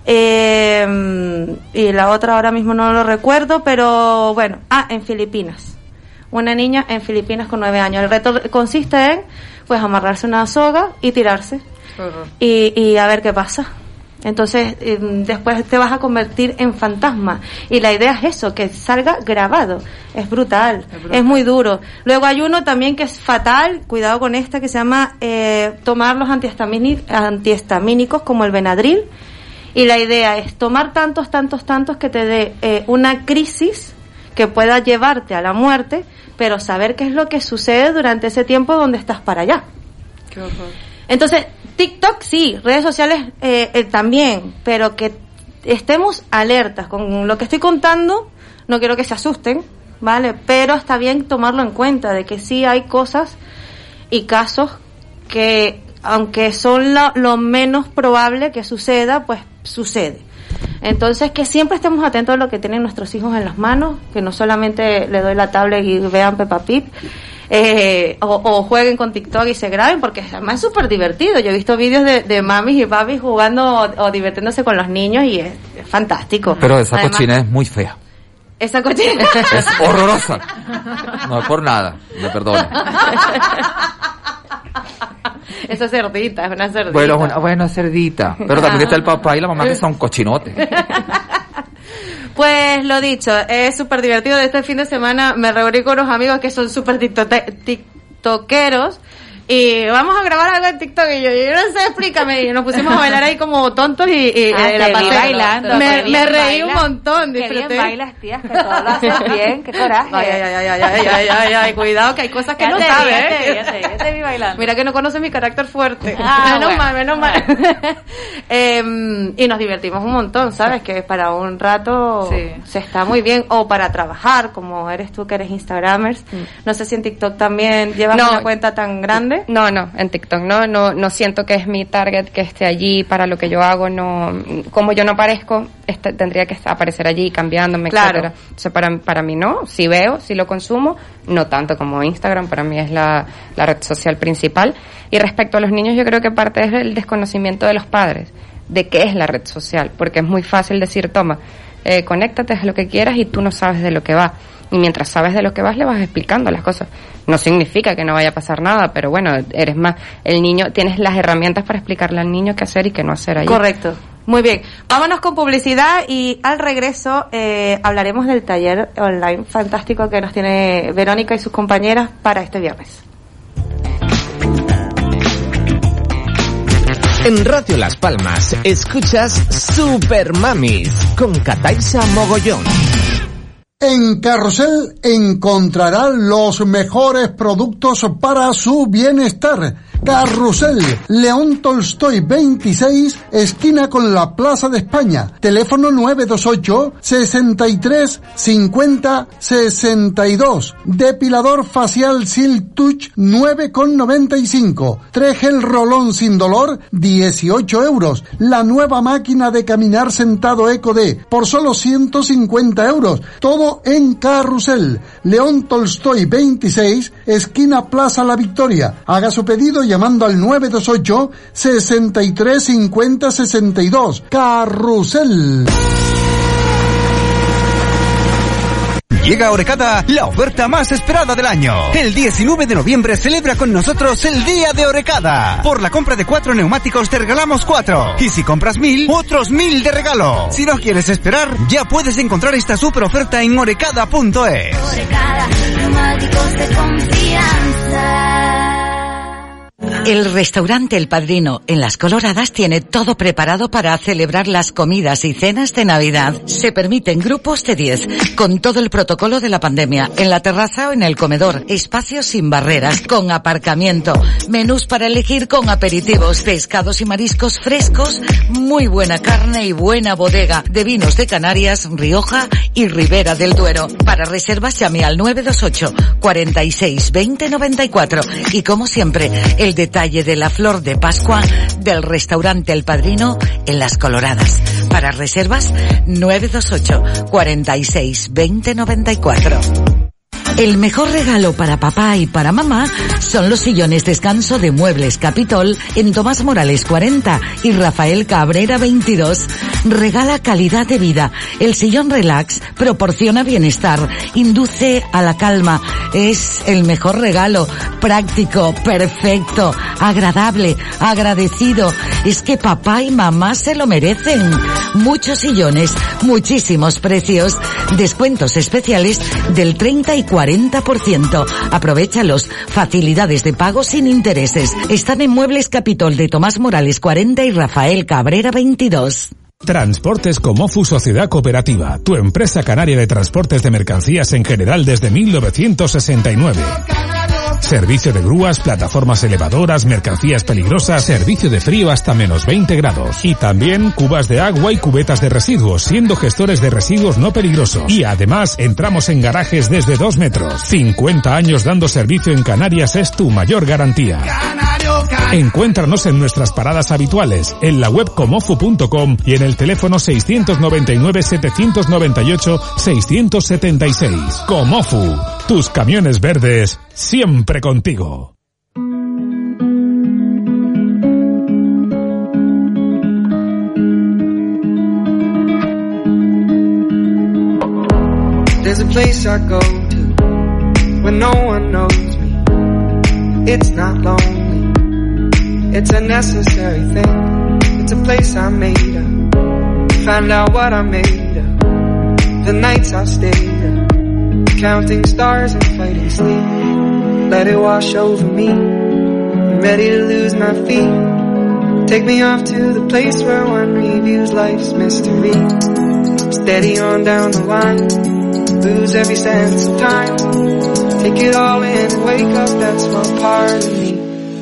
Eh, y la otra ahora mismo no lo recuerdo, pero bueno, ah, en Filipinas. Una niña en Filipinas con 9 años. El reto consiste en, pues, amarrarse una soga y tirarse. Y, y a ver qué pasa. Entonces, eh, después te vas a convertir en fantasma. Y la idea es eso, que salga grabado. Es brutal, es, muy duro. Luego hay uno también que es fatal, cuidado con esta, que se llama eh, tomar los antihistamínicos como el Benadryl. Y la idea es tomar tantos, tantos, tantos que te dé eh, una crisis que pueda llevarte a la muerte, pero saber qué es lo que sucede durante ese tiempo donde estás para allá. Entonces, TikTok sí, redes sociales eh, eh, también, pero que estemos alertas con lo que estoy contando, no quiero que se asusten, ¿vale? Pero está bien tomarlo en cuenta de que sí hay cosas y casos que, aunque son lo, lo menos probable que suceda, pues sucede. Entonces, que siempre estemos atentos a lo que tienen nuestros hijos en las manos, que no solamente le doy la tablet y vean Peppa Pig, eh, o, o jueguen con TikTok y se graben, porque además es súper divertido. Yo he visto vídeos de, de mamis y papis jugando o, o divirtiéndose con los niños y es, es fantástico. Pero esa Además, cochina es muy fea. Esa cochina. Es horrorosa. No por nada, me perdona. Esa cerdita, es una cerdita. Bueno, bueno, bueno, cerdita. Pero también está el papá y la mamá que son cochinotes. Pues lo dicho, es súper divertido. Este fin de semana me reuní con unos amigos que son súper tiktokeros. Y vamos a grabar algo en TikTok. Y yo, yo no sé, explícame. Y nos pusimos a bailar ahí como tontos y, y, Ah, eh, te vi bailando, Me, me reí un bailas. montón, Qué bien disfruté. bailas, tías, que todo lo haces bien, qué coraje. Ay, ay, ay, ay, ay, ay, ay, ay, cuidado que hay cosas que Ya no sabes. ya te ¿eh? ya te vi, ya te vi bailando. Mira que no conoce mi carácter fuerte. Ah, menos bueno, mal, menos mal. Em, y nos divertimos un montón, ¿sabes? Que para un rato Sí. se está muy bien. O para trabajar, como eres tú que eres Instagramers. No sé si en TikTok también llevas No. una cuenta tan grande. No, no, en TikTok no, no, no siento que es mi target que esté allí para lo que yo hago, no, como yo no aparezco, este, tendría que aparecer allí cambiándome, Claro. etcétera. O sea, para, para mí no, si veo, si lo consumo, no tanto como Instagram, para mí es la, la red social principal. Y respecto a los niños, yo creo que parte es el desconocimiento de los padres, de qué es la red social, porque es muy fácil decir, toma, eh, conéctate a lo que quieras y tú no sabes de lo que va. Y mientras sabes de lo que vas, le vas explicando las cosas. No significa que no vaya a pasar nada, pero bueno, eres más, el niño, tienes las herramientas para explicarle al niño qué hacer y qué no hacer ahí. Correcto. Muy bien. Vámonos con publicidad y al regreso eh, hablaremos del taller online fantástico que nos tiene Verónica y sus compañeras para este viernes. En Radio Las Palmas escuchas Super Mamis con Cataisa Mogollón. En Carrusel encontrará los mejores productos para su bienestar. Carrusel, León Tolstoy 26, esquina con la Plaza de España. Teléfono 928 63 50 62. Depilador facial Silk Touch 9,95. Tregel rolón sin dolor 18 euros. La nueva máquina de caminar sentado Eco D por solo 150 euros. Todo en Carrusel. León Tolstoy 26, esquina Plaza La Victoria. Haga su pedido llamando al 928 63 50 62. Carrusel. Llega Orecada la oferta más esperada del año. El 19 de noviembre celebra con nosotros el Día de Orecada. Por la compra de cuatro neumáticos te regalamos cuatro. Y si compras mil, otros mil de regalo. Si no quieres esperar, ya puedes encontrar esta super oferta en orecada.es. neumáticos de confianza. El restaurante El Padrino en Las Coloradas tiene todo preparado para celebrar las comidas y cenas de Navidad. Se permiten grupos de 10, con todo el protocolo de la pandemia, en la terraza o en el comedor, espacios sin barreras, con aparcamiento, menús para elegir con aperitivos, pescados y mariscos frescos, muy buena carne y buena bodega de vinos de Canarias, Rioja y Ribera del Duero. Para reservas llame al 928 46 20 94 y como siempre, el detalle de la flor de Pascua del restaurante El Padrino en Las Coloradas. Para reservas 928 46 20 94. El mejor regalo para papá y para mamá son los sillones descanso de Muebles Capitol en Tomás Morales 40 y Rafael Cabrera 22. Regala calidad de vida. El sillón relax proporciona bienestar, induce a la calma. Es el mejor regalo. Práctico, perfecto, agradable, agradecido. Es que papá y mamá se lo merecen. Muchos sillones, muchísimos precios. Descuentos especiales del 30 y 40%. Aprovechalos. Facilidades de pago sin intereses. Están en Muebles Capitol de Tomás Morales 40 y Rafael Cabrera 22. Transportes Comofu Sociedad Cooperativa, tu empresa canaria de transportes de mercancías en general desde 1969. Servicio de grúas, plataformas elevadoras, mercancías peligrosas, servicio de frío hasta menos 20 grados. Y también cubas de agua y cubetas de residuos, siendo gestores de residuos no peligrosos. Y además entramos en garajes desde 2 metros. 50 años dando servicio en Canarias es tu mayor garantía. Encuéntranos en nuestras paradas habituales, en la web comofu.com y en el teléfono 699-798-676. Comofu, tus camiones verdes, siempre contigo. There's a place I go to when no one knows me. It's not lonely. It's a necessary thing. It's a place I made up. Find out what I made up. The nights I've stayed up. Counting stars and fighting sleep. Let it wash over me. I'm ready to lose my feet. Take me off to the place where one reviews life's mystery. Steady on down the line. Lose every sense of time. Take it all in and wake up that small part.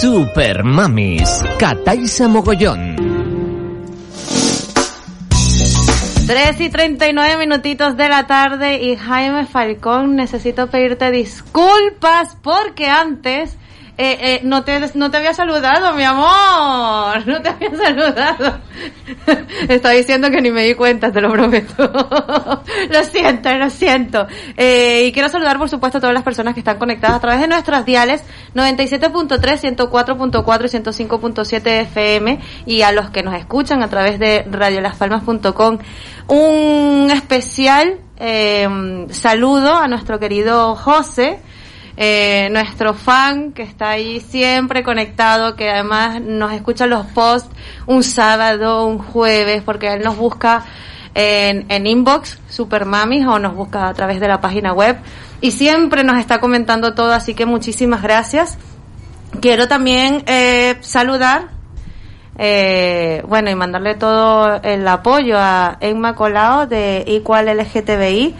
Super Mamis, Cataisa Mogollón. 3 y 39 minutitos de la tarde y Jaime Falcón, necesito pedirte disculpas porque antes eh, eh, no, te, no te había saludado, mi amor, no te había saludado. Está diciendo que ni me di cuenta, te lo prometo. lo siento, lo siento. Eh, y quiero saludar, por supuesto, a todas las personas que están conectadas a través de nuestras diales 97.3, 104.4 y 105.7 FM y a los que nos escuchan a través de radiolaspalmas.com. Un especial eh, saludo a nuestro querido José, eh, nuestro fan que está ahí siempre conectado, que además nos escucha los posts un sábado, un jueves, porque él nos busca en, en inbox, Supermamis, o nos busca a través de la página web y siempre nos está comentando todo, así que muchísimas gracias. Quiero también eh, saludar, eh, bueno, y mandarle todo el apoyo a Emma Colao de Equal LGTBI,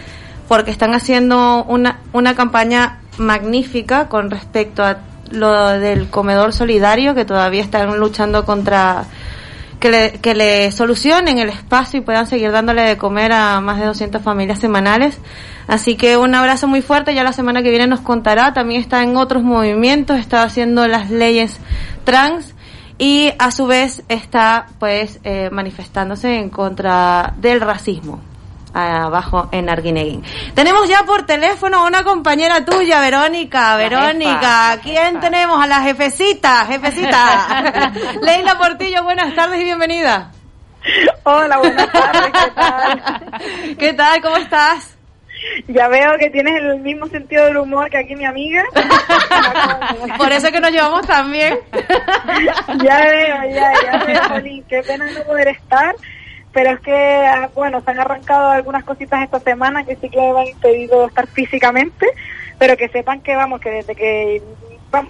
porque están haciendo una, una campaña magnífica con respecto a lo del comedor solidario, que todavía están luchando contra que le, que le solucionen el espacio y puedan seguir dándole de comer a más de 200 familias semanales. Así que un abrazo muy fuerte, ya la semana que viene nos contará, también está en otros movimientos, está haciendo las leyes trans y a su vez está pues eh, manifestándose en contra del racismo abajo en Arguineguín. Tenemos ya por teléfono a una compañera tuya, Verónica. Verónica, ¿quién tenemos? A la jefecita, jefecita. Leila Portillo, buenas tardes y bienvenida. Hola, buenas tardes, ¿qué tal? ¿Qué tal? ¿Cómo estás? Ya veo que tienes el mismo sentido del humor que aquí mi amiga. Por eso que nos llevamos tan bien. ya veo, ya, ya veo, Jolín. Qué pena no poder estar pero es que, ah, bueno, se han arrancado algunas cositas esta semana que sí que me han impedido estar físicamente, pero que sepan que, vamos, que desde que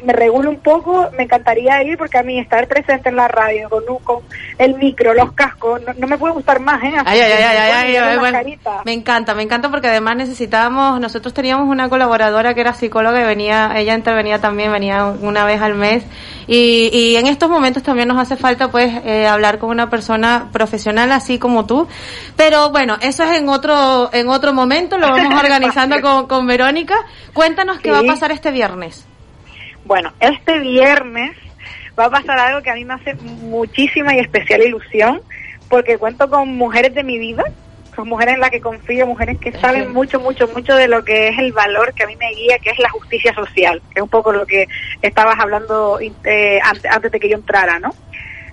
me regulo un poco, me encantaría ir porque a mí estar presente en la radio con, con el micro, los cascos, no, no me puede gustar más, ¿eh? Ay, ay, ay, ay, ay, ay, bueno, me encanta, me encanta porque además necesitábamos, nosotros teníamos una colaboradora que era psicóloga y venía, ella intervenía también, venía una vez al mes y, y en estos momentos también nos hace falta pues eh, hablar con una persona profesional así como tú, pero bueno, eso es en otro, en otro momento, lo vamos organizando con, con Verónica. Cuéntanos qué va a pasar este viernes. Bueno, este viernes va a pasar algo que a mí me hace muchísima y especial ilusión, porque cuento con mujeres de mi vida, con mujeres en las que confío, mujeres que saben mucho, mucho, mucho de lo que es el valor que a mí me guía, que es la justicia social, que es un poco lo que estabas hablando eh, antes, antes de que yo entrara, ¿no?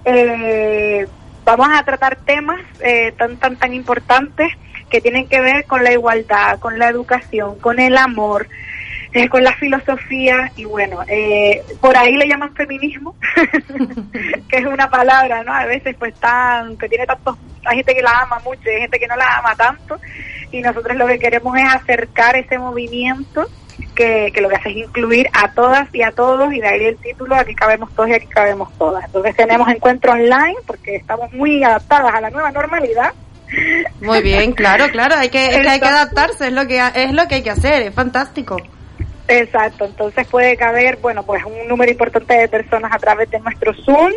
Eh, vamos a tratar temas eh, tan, tan, tan importantes que tienen que ver con la igualdad, con la educación, con el amor, eh, con la filosofía y bueno, eh, por ahí le llaman feminismo, que es una palabra, ¿no? A veces pues tan, que tiene tantos, hay gente que la ama mucho y hay gente que no la ama tanto y nosotros lo que queremos es acercar ese movimiento que, que lo que hace es incluir a todas y a todos y de ahí el título, aquí cabemos todos y aquí cabemos todas. Entonces tenemos encuentros online porque estamos muy adaptadas a la nueva normalidad. Muy bien, claro, claro, hay que, es que hay que adaptarse, es lo que es lo que hay que hacer, es fantástico. Exacto, entonces puede caber, bueno, pues un número importante de personas a través de nuestro Zoom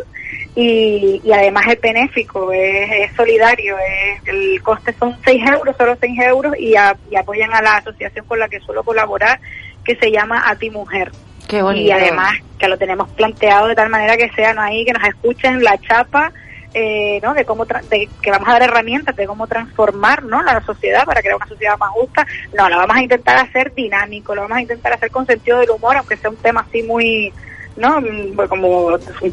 y, y además es benéfico, es, es solidario, es, el coste son 6 euros, solo 6 euros y, a- y apoyan a la asociación con la que suelo colaborar que se llama A Ti Mujer. Qué bonito. Y además que lo tenemos planteado de tal manera que sean ahí, que nos escuchen la chapa, eh, ¿no? De cómo, tra- de, que vamos a dar herramientas de cómo transformar, ¿no? La sociedad para crear una sociedad más justa. No, lo vamos a intentar hacer dinámico, lo vamos a intentar hacer con sentido del humor, aunque sea un tema así muy, ¿no? Mm, pues Como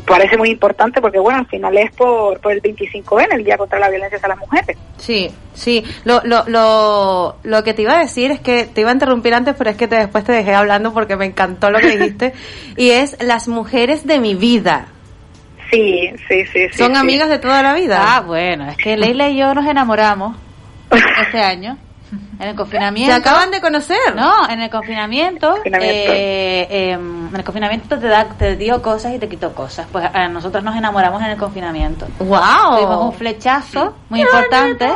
parece muy importante porque, bueno, al final es por, por el 25N, el Día contra la Violencia hacia las Mujeres. Sí, sí. Lo, lo, lo, lo que te iba a decir es que te iba a interrumpir antes, pero es que te, después te dejé hablando porque me encantó lo que dijiste. y es las mujeres de mi vida. Sí, sí, sí. sí, Son sí. amigas de toda la vida. Ah, bueno, es que Leila y yo nos enamoramos este año. En el confinamiento. Se acaban de conocer. No, en el confinamiento. Confinamiento. eh, eh, en el confinamiento te, da, te dio cosas y te quitó cosas. Pues a nosotros nos enamoramos en el confinamiento. ¡Wow! Tuvimos un flechazo muy importante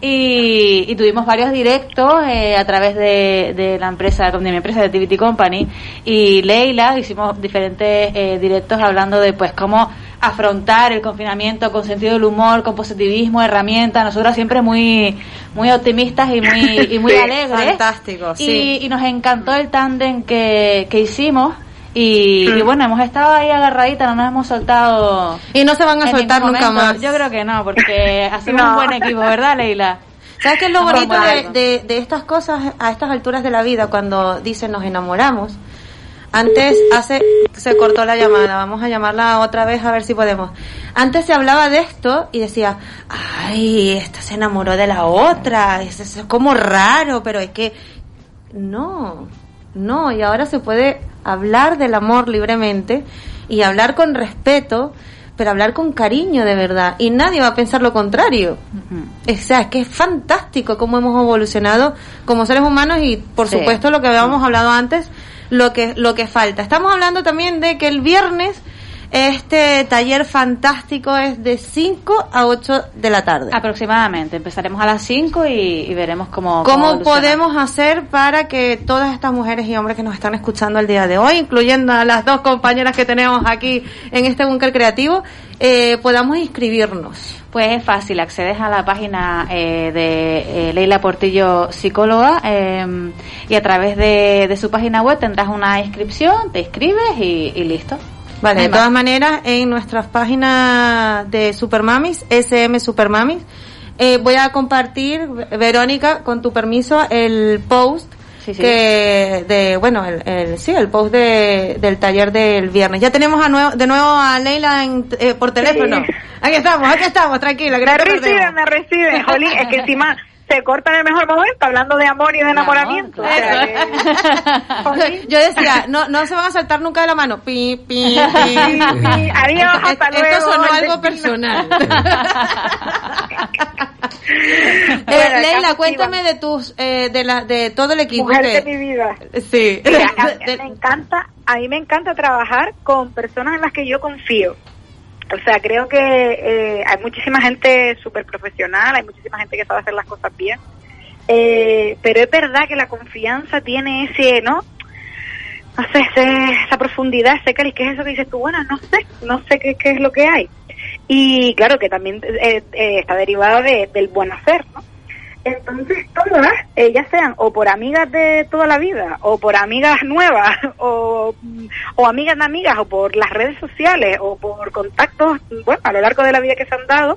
y, y tuvimos varios directos eh, a través de, de la empresa, de mi empresa de TVT Company y Leila hicimos diferentes eh, directos hablando de pues cómo afrontar el confinamiento con sentido del humor, con positivismo, herramientas, nosotros siempre muy muy optimistas y muy y muy Sí, alegres. fantástico, sí. Y, y nos encantó el tándem que, que hicimos y, Mm. y bueno, hemos estado ahí agarraditas, no nos hemos soltado. Y no se van a soltar nunca más. Yo creo que no, porque hacemos No. un buen equipo, ¿verdad, Leila? ¿Sabes qué es lo bonito de, algo. de, de estas cosas a estas alturas de la vida cuando dicen nos enamoramos? Antes hace se cortó la llamada, vamos a llamarla otra vez a ver si podemos. Antes se hablaba de esto y decía, ay, esta se enamoró de la otra, es, es como raro, pero es que no, no, y ahora se puede hablar del amor libremente y hablar con respeto, pero hablar con cariño de verdad. Y nadie va a pensar lo contrario. O sea, es que es fantástico cómo hemos evolucionado como seres humanos y, por Sí. supuesto, lo que habíamos hablado antes, lo que, lo que falta. Estamos hablando también de que el viernes este taller fantástico es de 5 a 8 de la tarde. Aproximadamente. Empezaremos a las 5 y, y veremos cómo. ¿Cómo evoluciona. podemos hacer para que todas estas mujeres y hombres que nos están escuchando el día de hoy, incluyendo a las dos compañeras que tenemos aquí en este búnker creativo, eh, podamos inscribirnos? Pues es fácil, accedes a la página eh, de eh, Leila Portillo Psicóloga eh, y a través de, de su página web tendrás una inscripción, te inscribes y, y listo. Vale, de todas maneras, en nuestras páginas de Supermamis, SM Supermamis, eh, voy a compartir, Verónica, con tu permiso, el post Sí, sí. que de, bueno, el, el- sí, el post de, del taller del viernes. Ya tenemos a nuevo, de nuevo a Leila en- eh, por teléfono. Aquí estamos, aquí estamos, tranquila, Me reciben, me reciben, Jolín, es que encima se corta en el mejor momento hablando de amor y de enamoramiento. O sea, que- Yo decía, no, no se van a saltar nunca de la mano. Pi, pi, pi. Sí, adiós, hasta Esto luego, sonó algo personal. Eh, Bueno, Leila, cuéntame de tus, eh, de la, de todo el equipo. Mujer que- de mi vida. Sí. Mira, a, a- me encanta, a mí me encanta trabajar con personas en las que yo confío. O sea, creo que eh, hay muchísima gente súper profesional, hay muchísima gente que sabe hacer las cosas bien. Eh, pero es verdad que la confianza tiene ese, ¿no? No sé, ese- esa profundidad, ese cariz, ¿qué es eso que dices tú? Bueno, no sé, no sé qué, es lo que hay. Y claro que también eh, eh, está derivado de- del buen hacer, ¿no? Entonces todas, ya sean o por amigas de toda la vida, o por amigas nuevas, o, o amigas de amigas, o por las redes sociales, o por contactos, bueno, a lo largo de la vida que se han dado,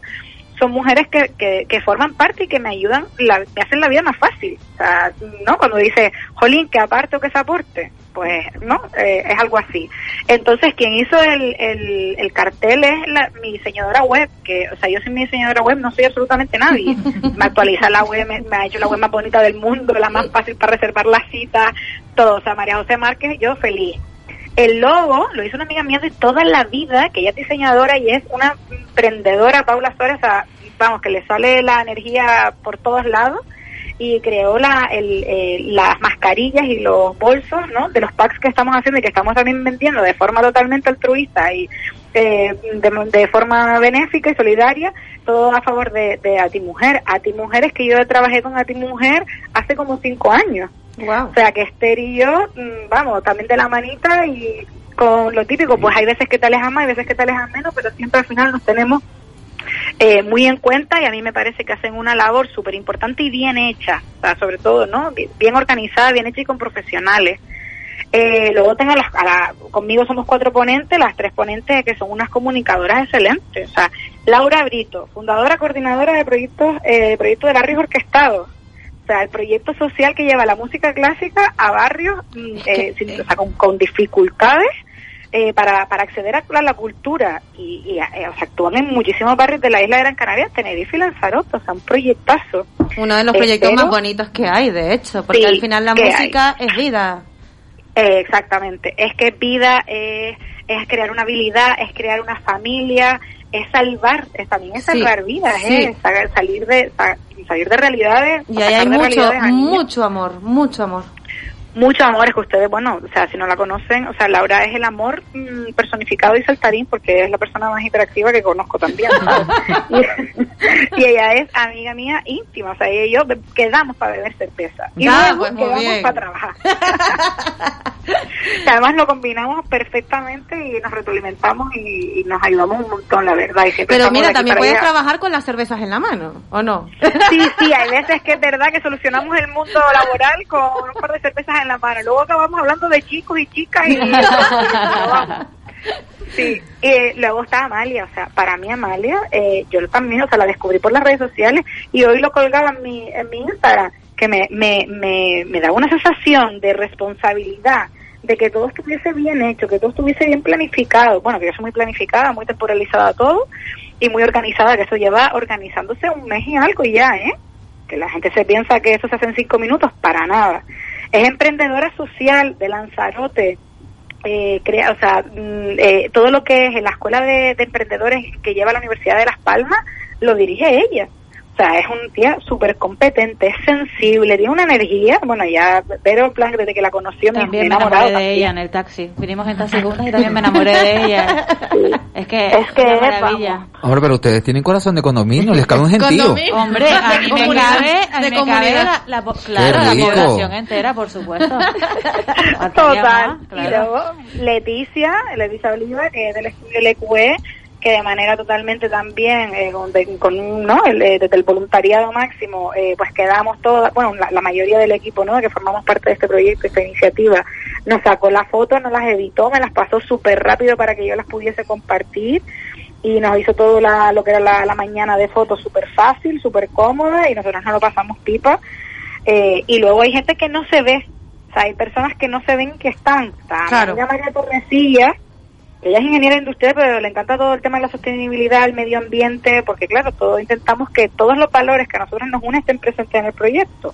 son mujeres que, que, que forman parte y que me ayudan, la, me hacen la vida más fácil. O sea, ¿no? Cuando dice, Jolín, que aparte o que se aporte, pues, ¿no? Eh, es algo así. Entonces, quien hizo el, el, el cartel es la, mi diseñadora web, que, o sea, yo sin mi diseñadora web no soy absolutamente nadie. me actualiza la web, me, me ha hecho la web más bonita del mundo, la más fácil para reservar la cita, todo. O sea, María José Márquez, yo feliz. El logo lo hizo una amiga mía de toda la vida, que ella es diseñadora y es una emprendedora, Paula Suárez, o sea, vamos, que le sale la energía por todos lados y creó la, el, eh, las mascarillas y los bolsos, ¿no? De los packs que estamos haciendo y que estamos también vendiendo de forma totalmente altruista y eh, de, de forma benéfica y solidaria, todo a favor de, de A Ti Mujer. A Ti Mujer es que yo trabajé con A Ti Mujer hace como cinco años. O sea, que Esther y yo, mm, vamos, también de la manita y con lo típico, pues hay veces que te alejan más, hay veces que te alejan menos, pero siempre al final nos tenemos eh, muy en cuenta y a mí me parece que hacen una labor súper importante y bien hecha, o sea, sobre todo, ¿no? Bien, bien organizada, bien hecha y con profesionales. Eh, luego tengo las, a la- conmigo somos cuatro ponentes, las tres ponentes que son unas comunicadoras excelentes. O sea, Laura Brito, fundadora, coordinadora de proyectos, eh, proyecto de barrios orquestados. O sea, el proyecto social que lleva la música clásica a barrios mm, eh, sin- o sea, con, con dificultades eh, para, para acceder a la, la cultura. Y, y, eh, o sea, actúan en muchísimos barrios de la isla de Gran Canaria, Tenerife y Lanzarote. O sea, un proyectazo. Uno de los Eh, proyectos más bonitos que hay, de hecho, porque Sí, al final la música es vida. Eh, exactamente. Es que vida eh, es crear una habilidad, es crear una familia, es salvar, es, también es Sí, salvar vidas, sí. ¿eh? Sa- salir de sa- salir de realidades. Y ahí hay mucho, mucho amor, mucho amor. Mucho amor, es que ustedes, bueno, o sea, si no la conocen, o sea, Laura es el amor mm, personificado y saltarín porque es la persona más hiperactiva que conozco también, ¿sabes? y, y ella es amiga mía íntima, o sea, ella y yo quedamos para beber cerveza. Y Ah, luego pues quedamos bien. para trabajar. Que además lo combinamos perfectamente y nos retroalimentamos y, y nos ayudamos un montón, la verdad. Y Pero mira, también puedes allá. trabajar con las cervezas en la mano, ¿o no? Sí, sí, hay veces que es verdad que solucionamos el mundo laboral con un par de cervezas en la mano. Luego acabamos hablando de chicos y chicas y... Sí, eh, luego está Amalia, o sea, para mí Amalia, eh, yo también, o sea, la descubrí por las redes sociales y hoy lo colgaba en mi, en mi Instagram, que me, me, me, me daba una sensación de responsabilidad, de que todo estuviese bien hecho, que todo estuviese bien planificado. Bueno, que yo soy muy planificada, muy temporalizada todo y muy organizada, que eso lleva organizándose un mes y algo y ya, ¿eh? Que la gente se piensa que eso se hace en cinco minutos, para nada. Es emprendedora social de Lanzarote, eh, crea, o sea, mm, eh, todo lo que es en la escuela de, de emprendedores que lleva la Universidad de Las Palmas lo dirige ella. O sea, es un tía súper competente, es sensible, tiene una energía. Bueno, ya, pero en plan, desde que la conoció me, También me enamoré de ella en el taxi. Vinimos en taxi juntas y también me enamoré de ella. Es que Es que, una maravilla. Hombre, pero ustedes tienen corazón de condominio, les cabe un gentío. Hombre, a mí me cabe, a mí de me cabe la, la claro, la población entera, por supuesto. Total. más, Y claro. luego Leticia, Leticia Oliva, que es del estudio LQE, que de manera totalmente también, eh, con, de- con ¿no? El, eh, desde el voluntariado máximo, eh, pues quedamos todas, bueno, la, la mayoría del equipo, ¿no? Que formamos parte de este proyecto, esta iniciativa, nos sacó las fotos, nos las editó, me las pasó súper rápido para que yo las pudiese compartir y nos hizo todo la, lo que era la, la mañana de fotos súper fácil, súper cómoda y nosotros nos lo pasamos pipa. Eh, y luego hay gente que no se ve, o sea, hay personas que no se ven que están. O sea, Claro. María Torrecilla, ella es ingeniera industrial, pero le encanta todo el tema de la sostenibilidad, el medio ambiente, porque claro, todos intentamos que todos los valores que a nosotros nos unen estén presentes en el proyecto.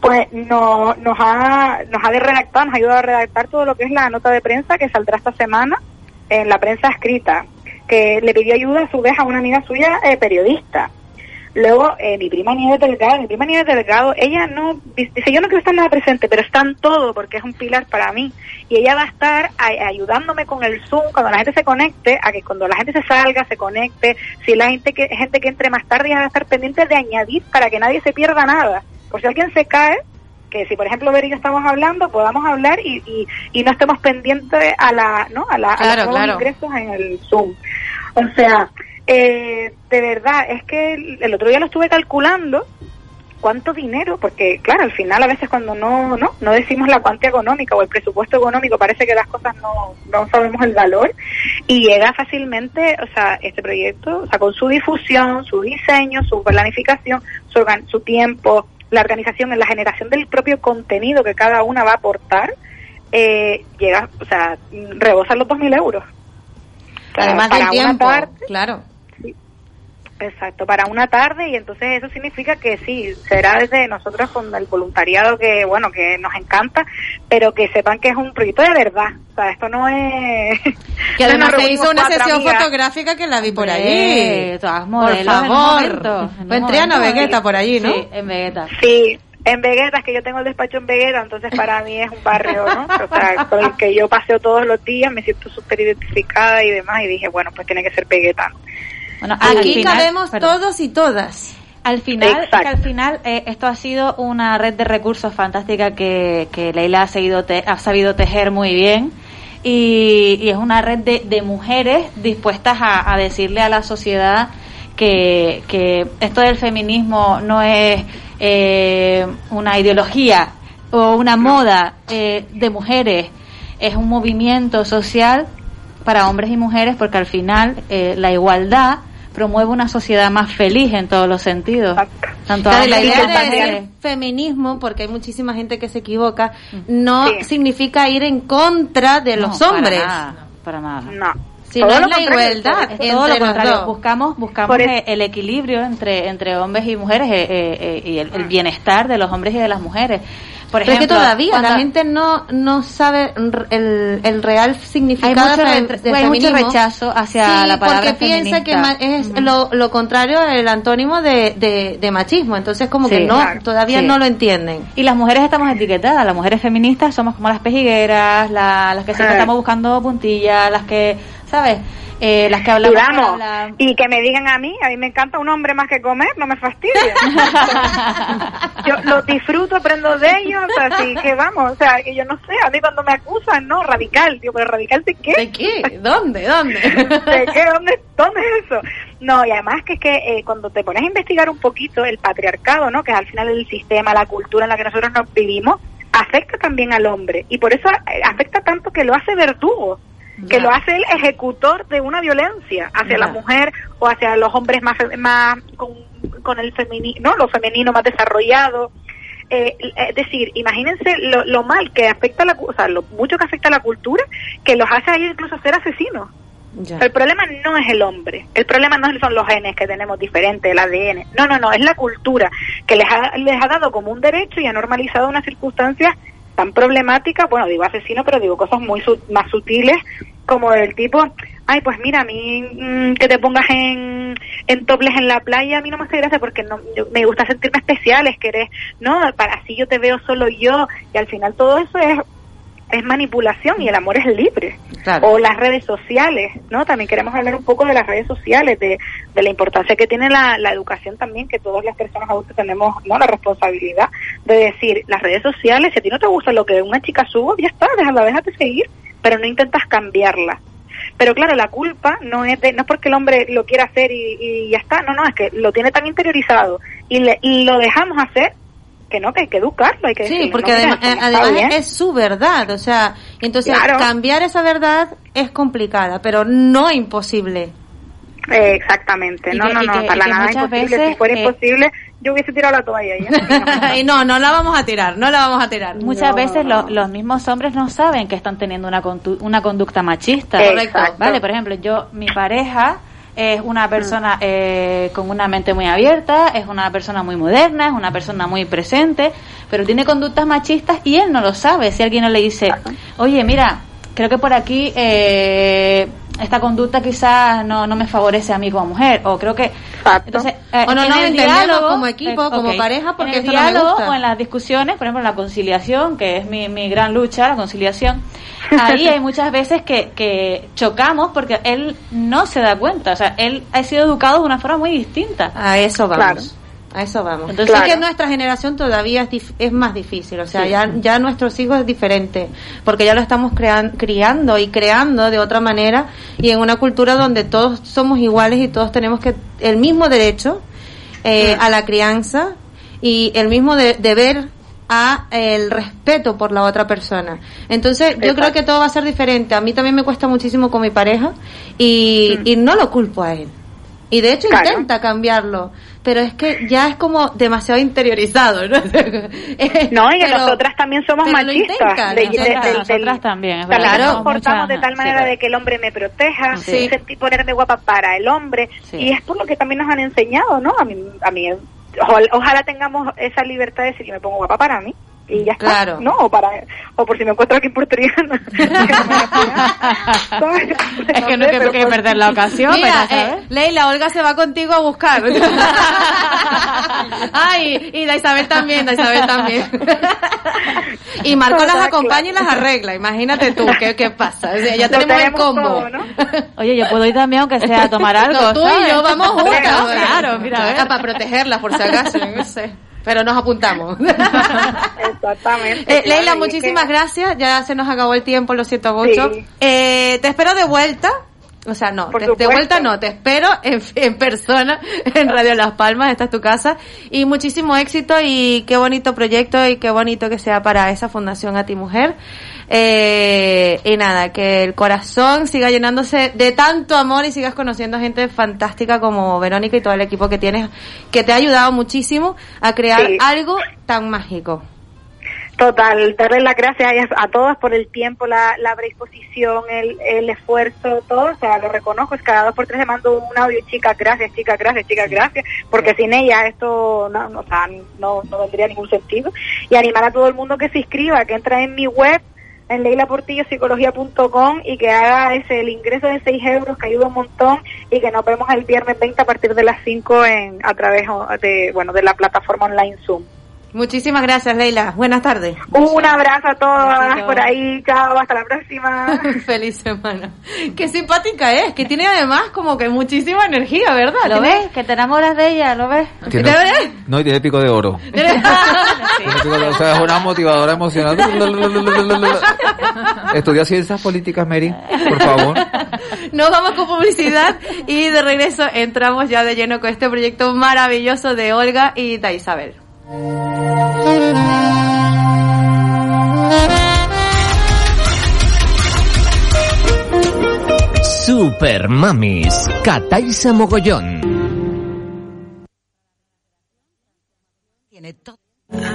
Pues no, nos ha nos ha de redactar, nos ha ayudado a redactar todo lo que es la nota de prensa que saldrá esta semana en la prensa escrita, que le pidió ayuda a su vez a una amiga suya eh, periodista. Luego, eh, mi prima Nieves Delgado, mi prima Nieves Delgado, ella no, dice, yo no quiero estar nada presente, pero está en todo porque es un pilar para mí. Y ella va a estar a- ayudándome con el Zoom cuando la gente se conecte, a que cuando la gente se salga, se conecte, si la gente que, gente que entre más tarde, ella va a estar pendiente de añadir para que nadie se pierda nada. Por si alguien se cae, que si por ejemplo Ver y yo estamos hablando, podamos hablar y, y, y no estemos pendientes a la, ¿no? A, la, a Claro, los nuevos claro. ingresos en el Zoom. O sea, eh, de verdad, es que el, el otro día lo estuve calculando cuánto dinero, porque claro, al final a veces cuando no, no, no decimos la cuantía económica o el presupuesto económico, parece que las cosas no, no sabemos el valor y llega fácilmente, o sea, este proyecto, o sea, con su difusión, su diseño, su planificación, su, su tiempo, la organización, en la generación del propio contenido que cada una va a aportar, eh, llega, o sea, rebosan los 2.000 euros. O sea, Además del tiempo, tarde, claro. Exacto, para una tarde y entonces eso significa que sí, será desde nosotros con el voluntariado que, bueno, que nos encanta, pero que sepan que es un proyecto de verdad. O sea, esto no es... Que además se hizo una sesión amigas. fotográfica que la vi por allí. todas Por modelos un favor. en un Fue en Triana. Vegeta por allí, ¿no? Sí, en Vegeta. Sí, en Vegeta, es que yo tengo el despacho en Vegeta, entonces para mí es un barrio, ¿no? O sea, con el que yo paseo todos los días, me siento súper identificada y demás, y dije, bueno, pues tiene que ser Vegeta. Bueno, Aquí final- cabemos perdón. todos y todas. Al final, que al final eh, esto ha sido una red de recursos fantástica que, que Leila ha, seguido te- ha sabido tejer muy bien y, y es una red de, de mujeres dispuestas a, a decirle a la sociedad que, que esto del feminismo no es eh, una ideología o una moda eh, de mujeres, es un movimiento social para hombres y mujeres porque al final eh, la igualdad promueve una sociedad más feliz en todos los sentidos. Tanto la idea como de feminismo, porque hay muchísima gente que se equivoca, no Sí. significa ir en contra de los No, para hombres. nada, para nada. No. Sino Todo es lo la igualdad Es todo lo contrario. dos. Buscamos, buscamos el equilibrio entre, entre hombres y mujeres eh, eh, eh, y el, el bienestar de los hombres y de las mujeres. Por Pero es que ejemplo, todavía cuando- la gente no, no sabe el, el real hay significado mucho, de- re- de hay mucho rechazo hacia Sí, la palabra porque piensa que ma- es lo, lo contrario el antónimo de, de, de machismo. Entonces como Sí. que no, Claro. todavía Sí. no lo entienden. Y las mujeres estamos etiquetadas, las mujeres feministas somos como las pejigueras, la- las que siempre estamos buscando puntillas, las que, ¿sabes? Eh, las que hablamos. Y que me digan a mí, a mí me encanta un hombre más que comer, no me fastidia. yo los disfruto, aprendo de ellos, o sea, sí, que vamos, o sea, que yo no sé, a mí cuando me acusan, no, radical, digo, pero radical de qué? ¿De qué? ¿Dónde? ¿Dónde? ¿De qué? ¿Dónde, ¿Dónde es eso? No, y además que es que eh, cuando te pones a investigar un poquito el patriarcado, ¿no? Que es al final el sistema, la cultura en la que nosotros nos vivimos, afecta también al hombre. Y por eso eh, afecta tanto que lo hace verdugo, que lo hace el ejecutor de una violencia hacia la mujer o hacia los hombres más, más con, con el femenino, ¿no? Lo femenino más desarrollado. Eh, es decir, imagínense lo, lo mal que afecta la, o sea, lo mucho que afecta a la cultura, que los hace a ellos incluso ser asesinos. Ya. El problema no es el hombre, el problema no son los genes que tenemos diferentes, el ADN, no, no, no, es la cultura que les ha, les ha dado como un derecho y ha normalizado unas circunstancias tan problemáticas, bueno, digo asesino, pero digo cosas muy su- más sutiles, como el tipo, ay, pues mira, a mí mm, que te pongas en, en toples en la playa, a mí no me hace gracia porque no, me gusta sentirme especial, es que eres, no, para así yo te veo solo yo, y al final todo eso es es manipulación y el amor es libre. Claro. O las redes sociales, ¿no? También queremos hablar un poco de las redes sociales, de, de la importancia que tiene la, la educación también, que todas las personas adultas tenemos ¿no? la responsabilidad de decir, las redes sociales, si a ti no te gusta lo que una chica suba, ya está, déjala, déjate seguir, pero no intentas cambiarla. Pero claro, la culpa no es de, no es porque el hombre lo quiera hacer y, y ya está, no, no, es que lo tiene tan interiorizado y, le, y lo dejamos hacer que no, que hay que educarlo, hay que Sí, decirle, porque no, mira, además, esto no además bien. es su verdad, o sea, entonces Claro. cambiar esa verdad es complicada, pero no imposible. Eh, exactamente, no, que- no, no, que- para nada imposible. veces, si fuera eh, imposible, yo hubiese tirado la toalla ya. y no, no la vamos a tirar, no la vamos a tirar. Muchas No. veces lo- los mismos hombres no saben que están teniendo una, contu- una conducta machista. Exacto. Vale, por ejemplo, yo, mi pareja es Mm. una persona eh, con una mente muy abierta, es una persona muy moderna, es una persona muy presente, pero tiene conductas machistas y él no lo sabe. Si alguien no le dice, oye, mira, creo que por aquí eh, esta conducta quizás no, no me favorece a mí como mujer, o creo que... Entonces, eh, O no en nos entendemos diálogo, como equipo, como ok. pareja, porque en el esto no me diálogo gusta. o en las discusiones, por ejemplo, la conciliación, que es mi, mi gran lucha, la conciliación, ahí hay muchas veces que, que chocamos porque él no se da cuenta, o sea, él ha sido educado de una forma muy distinta. A eso vamos. Claro. A eso vamos. Entonces- es que nuestra generación todavía es, dif- es más difícil, o sea, Sí. ya, ya nuestros hijos es diferente, porque ya lo estamos crean- criando y creando de otra manera y en una cultura donde todos somos iguales y todos tenemos que el mismo derecho eh, a la crianza y el mismo de- deber a el respeto por la otra persona. Entonces, yo creo que todo va a ser diferente. A mí también me cuesta muchísimo con mi pareja y, y no lo culpo a él. Y de hecho Claro. intenta cambiarlo, pero es que ya es como demasiado interiorizado, ¿no? No, y que Pero- nosotras también somos machistas. intenta, de- lo de- Nosotras también, es verdad. nos mucha- de tal manera de que el hombre me proteja, Sí. sentir- ponerme guapa para el hombre, Sí. y es por lo que también nos han enseñado, ¿no? A mí, a mí ojalá, ojalá tengamos esa libertad de decir, yo me pongo guapa para mí. Y ya está. Claro. ¿No? O, para, o por si me encuentro aquí por Triana. Es que no hay que perder la ocasión, Mira, pero, ¿sabes? eh, Leila, Olga se va contigo a buscar. Ay, y da Isabel también, da Isabel también. y Marco las acompaña y las arregla. Imagínate tú, ¿qué, qué pasa? O sea, ya tenemos el combo. todo, ¿no? Oye, yo puedo ir también aunque sea a tomar algo. No, tú y yo vamos juntas. Claro, mira, a ver. Para protegerlas, por si acaso, no sé. Pero nos apuntamos. Exactamente. Eh, Leila, muchísimas que- gracias. Ya se nos acabó el tiempo, lo siento mucho. Sí. Eh, te espero de vuelta. O sea, no, Por de, vuelta no, te espero en, en persona en Radio Las Palmas, esta es tu casa. Y muchísimo éxito y qué bonito proyecto y qué bonito que sea para esa Fundación A Ti Mujer. Eh, y nada, que el corazón siga llenándose de tanto amor y sigas conociendo gente fantástica como Verónica y todo el equipo que tienes, que te ha ayudado muchísimo a crear Sí. algo tan mágico. Total, darle las gracias a, a todas por el tiempo, la, la predisposición, el, el esfuerzo, todo, o sea, lo reconozco, es cada dos por tres le mando un audio, chicas, gracias, chicas, gracias, chicas, gracias, porque sin ella esto no, no, no, no tendría ningún sentido. Y animar a todo el mundo que se inscriba, que entre en mi web, en leilaportillopsicología.com y que haga ese el ingreso de 6 euros que ayuda un montón y que nos vemos el viernes 20 a partir de las 5 en, a través de, bueno, de la plataforma online Zoom. Muchísimas gracias, Leila. Buenas tardes. Un abrazo a todas por ahí, chao, hasta la próxima. Feliz semana. Qué simpática es, que tiene además como que muchísima energía, ¿verdad? ¿Lo Tiene- ves? Que te enamoras de ella, ¿lo ves? No, y tiene pico de oro. O sea, es una motivadora emocional. Estudia ciencias políticas, Mary, por favor. Nos vamos con publicidad y de regreso entramos ya de lleno con este proyecto maravilloso de Olga y de Isabel. Super Mamis. Cataisa Mogollón.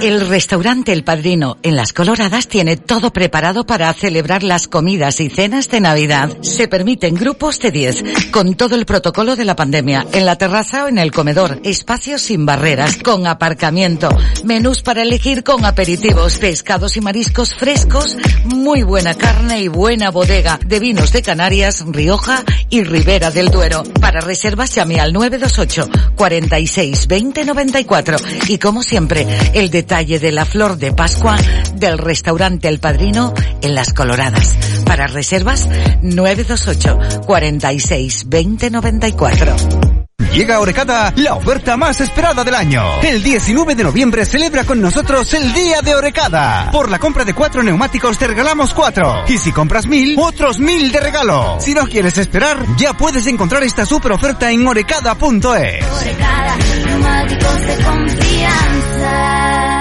El restaurante El Padrino en Las Coloradas tiene todo preparado para celebrar las comidas y cenas de Navidad. Se permiten grupos de 10, con todo el protocolo de la pandemia, en la terraza o en el comedor, espacios sin barreras, con aparcamiento, menús para elegir con aperitivos, pescados y mariscos frescos, muy buena carne y buena bodega de vinos de Canarias, Rioja y Ribera del Duero. Para reservas llame al 928 46 20 94 y como siempre, el detalle de la flor de Pascua del restaurante El Padrino en Las Coloradas. Para reservas 928 46 20 94. Llega a Orecada la oferta más esperada del año. El 19 de noviembre celebra con nosotros el Día de Orecada. Por la compra de cuatro neumáticos te regalamos cuatro. Y si compras mil, otros mil de regalo. Si no quieres esperar, ya puedes encontrar esta super oferta en orecada.es. Neumáticos de confianza.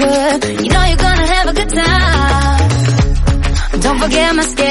Good, you know you're gonna have a good time. Don't forget mascara,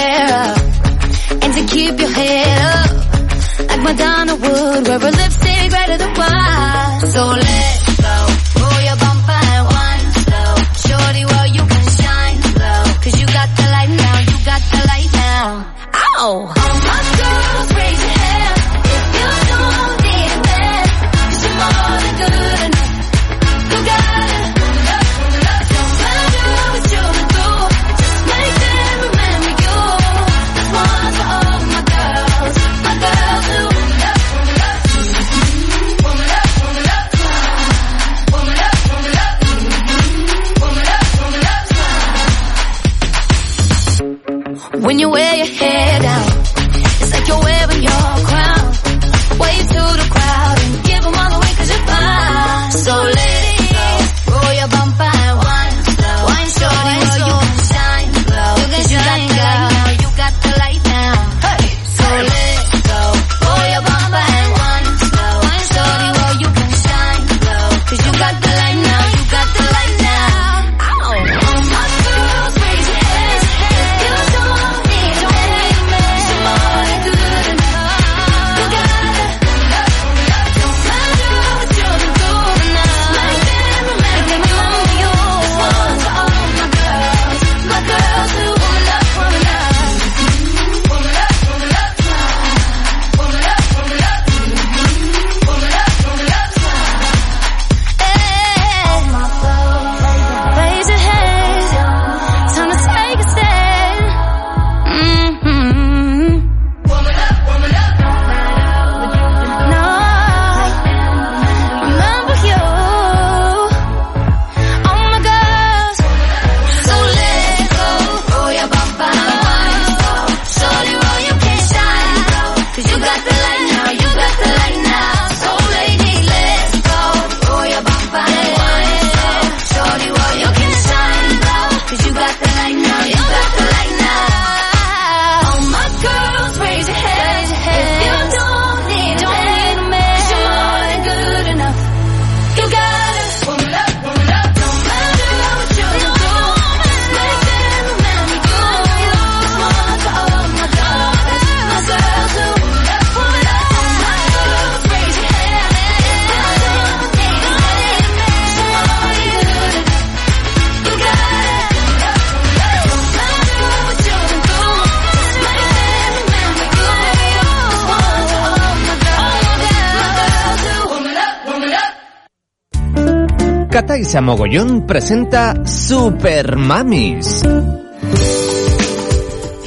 Cataisa Mogollón presenta Super Mamis.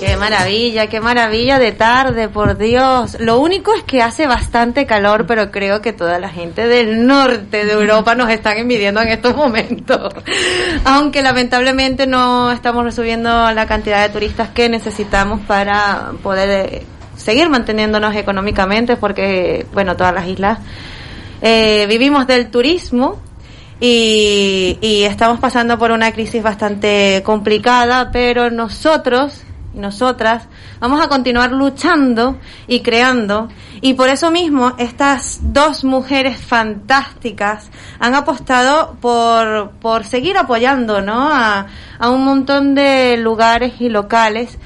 Qué maravilla, qué maravilla de tarde, por Dios. Lo único es que hace bastante calor, pero creo que toda la gente del norte de Europa nos están envidiando en estos momentos. Aunque lamentablemente no estamos recibiendo la cantidad de turistas que necesitamos para poder eh, seguir manteniéndonos económicamente, porque, bueno, todas las islas eh, vivimos del turismo y, y estamos pasando por una crisis bastante complicada, pero nosotros nosotras vamos a continuar luchando y creando y por eso mismo estas dos mujeres fantásticas han apostado por, por seguir apoyando ¿no? a un montón de lugares y locales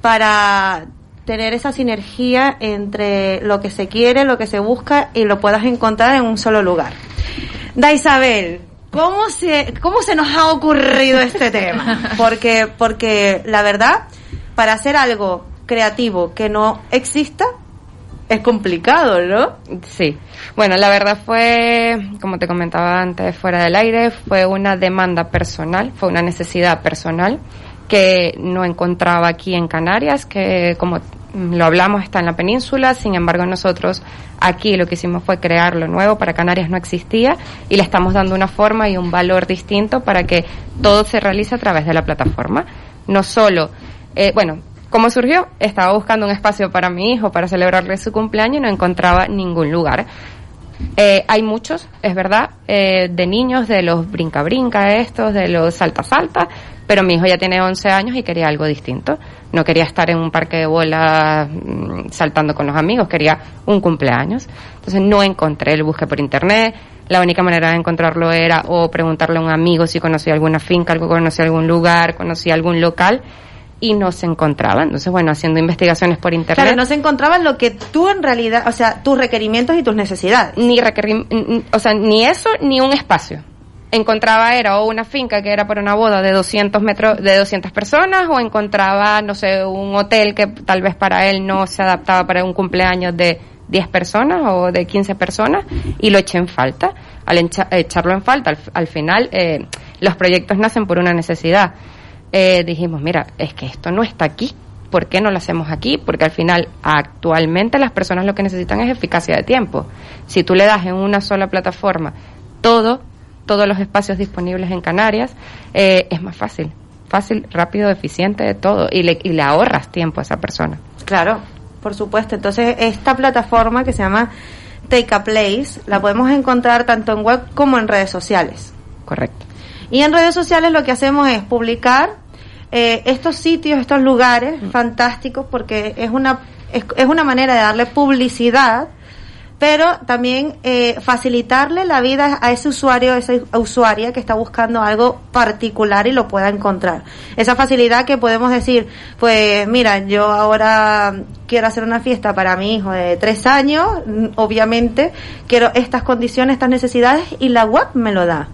para tener esa sinergia entre lo que se quiere, lo que se busca y lo puedas encontrar en un solo lugar. Da Isabel, ¿cómo se, cómo se nos ha ocurrido este tema? Porque, porque la verdad, para hacer algo creativo que no exista, es complicado, ¿no? Sí. Bueno, la verdad fue, como te comentaba antes, fuera del aire, fue una demanda personal, fue una necesidad personal que no encontraba aquí en Canarias, que como lo hablamos está en la península, sin embargo nosotros aquí lo que hicimos fue crear lo nuevo, para Canarias no existía y le estamos dando una forma y un valor distinto para que todo se realice a través de la plataforma. No solo, eh, bueno, ¿cómo surgió? Estaba buscando un espacio para mi hijo para celebrarle su cumpleaños y no encontraba ningún lugar. Eh, hay muchos, es verdad, eh, de niños, de los brinca-brinca estos, de los salta-salta, pero mi hijo ya tiene 11 años y quería algo distinto. No quería estar en un parque de bolas mm, saltando con los amigos, quería un cumpleaños. Entonces no encontré, el busqué por internet. La única manera de encontrarlo era o preguntarle a un amigo si conocía alguna finca, algo conocía algún lugar, conocía algún local y no se encontraba. Entonces, bueno, haciendo investigaciones por internet. Claro, no se encontraba lo que tú en realidad, o sea, tus requerimientos y tus necesidades. Ni requerim- o sea, ni eso ni un espacio. Encontraba era o una finca que era para una boda de 200 metros, de 200 personas, o encontraba, no sé, un hotel que tal vez para él no se adaptaba para un cumpleaños de 10 personas o de 15 personas, y lo eché en falta. Al echarlo en falta, al, al final, eh, los proyectos nacen por una necesidad. Eh, dijimos, mira, es que esto no está aquí. ¿Por qué no lo hacemos aquí? Porque al final, actualmente las personas lo que necesitan es eficacia de tiempo. Si tú le das en una sola plataforma todo, todos los espacios disponibles en Canarias, eh, es más fácil. Fácil, rápido, eficiente de todo. Y le, y le ahorras tiempo a esa persona. Claro, por supuesto. Entonces, esta plataforma que se llama Take a Place la podemos encontrar tanto en web como en redes sociales. Correcto. Y en redes sociales lo que hacemos es publicar eh, estos sitios, estos lugares fantásticos, porque es una, es, es una manera de darle publicidad, pero también eh, facilitarle la vida a ese usuario, a esa usuaria que está buscando algo particular y lo pueda encontrar. Esa facilidad que podemos decir, pues mira, yo ahora quiero hacer una fiesta para mi hijo de tres años, mm, obviamente quiero estas condiciones, estas necesidades y la web me lo da.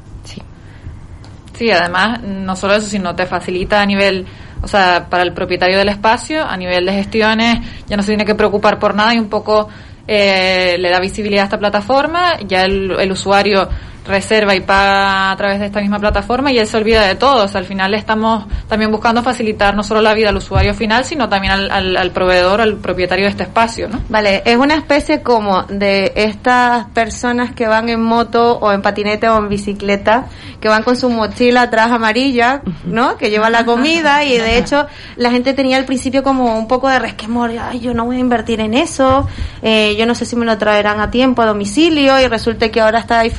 Sí, además, no solo eso, sino te facilita a nivel, o sea, para el propietario del espacio, a nivel de gestiones, ya no se tiene que preocupar por nada y un poco eh, le da visibilidad a esta plataforma, ya el, el usuario reserva y paga a través de esta misma plataforma y él se olvida de todo. O sea, al final estamos también buscando facilitar no solo la vida al usuario final, sino también al, al, al proveedor, al propietario de este espacio, ¿no? Vale, es una especie como de estas personas que van en moto o en patinete o en bicicleta, que van con su mochila atrás amarilla, ¿no? Que lleva la comida y de hecho la gente tenía al principio como un poco de resquemor, ay, yo no voy a invertir en eso, eh, yo no sé si me lo traerán a tiempo a domicilio y resulta que ahora está hay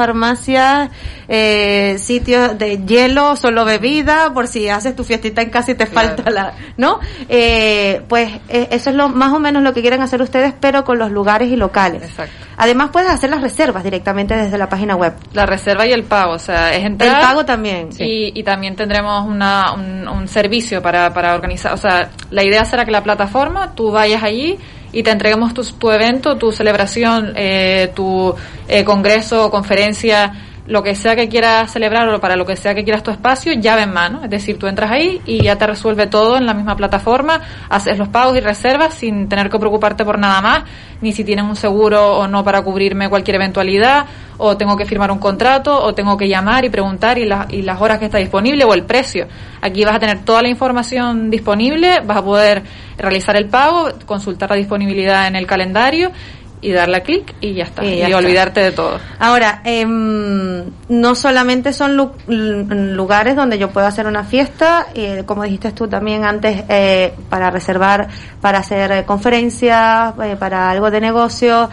eh, sitios de hielo, solo bebida, por si haces tu fiestita en casa y te falta la, ¿no? Eh, pues eh, eso es lo más o menos lo que quieren hacer ustedes, pero con los lugares y locales. Además puedes hacer las reservas directamente desde la página web. La reserva y el pago, o sea, es entrar. El pago también. Y, y también tendremos una, un, un servicio para, para organizar, o sea, la idea será que la plataforma, tú vayas allí y te entreguemos tu, tu evento, tu celebración, eh, tu eh, congreso conferencia lo que sea que quieras celebrar o para lo que sea que quieras tu espacio, llave en mano. Es decir, tú entras ahí y ya te resuelve todo en la misma plataforma, haces los pagos y reservas sin tener que preocuparte por nada más, ni si tienen un seguro o no para cubrirme cualquier eventualidad, o tengo que firmar un contrato, o tengo que llamar y preguntar y, y las horas que está disponible o el precio. Aquí vas a tener toda la información disponible, vas a poder realizar el pago, consultar la disponibilidad en el calendario y darle a clic y ya está. Y Y, ya está. olvidarte de todo. Ahora, em, no solamente son lu- lugares donde yo puedo hacer una fiesta, eh, como dijiste tú también antes, eh, para reservar, para hacer eh, conferencias, eh, para algo de negocio,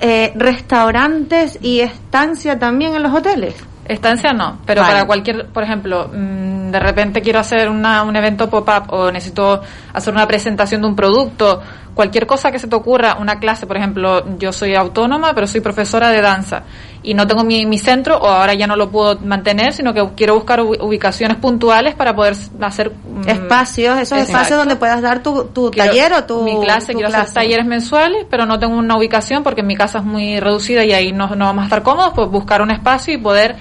eh, restaurantes y estancia también en los hoteles. Estancia no, pero Vale. para cualquier, por ejemplo, mm, de repente quiero hacer una, un evento pop-up o necesito hacer una presentación de un producto, cualquier cosa que se te ocurra, una clase, por ejemplo, yo soy autónoma, pero soy profesora de danza y no tengo mi, mi centro o ahora ya no lo puedo mantener, sino que quiero buscar ubi- ubicaciones puntuales para poder hacer mm, Espacios, esos Exacto. espacios donde puedas dar tu, tu Quiero- taller o tu mi clase, tu quiero clase. hacer talleres mensuales, pero no tengo una ubicación porque mi casa es muy reducida y ahí no, no vamos a estar cómodos, pues buscar un espacio y poder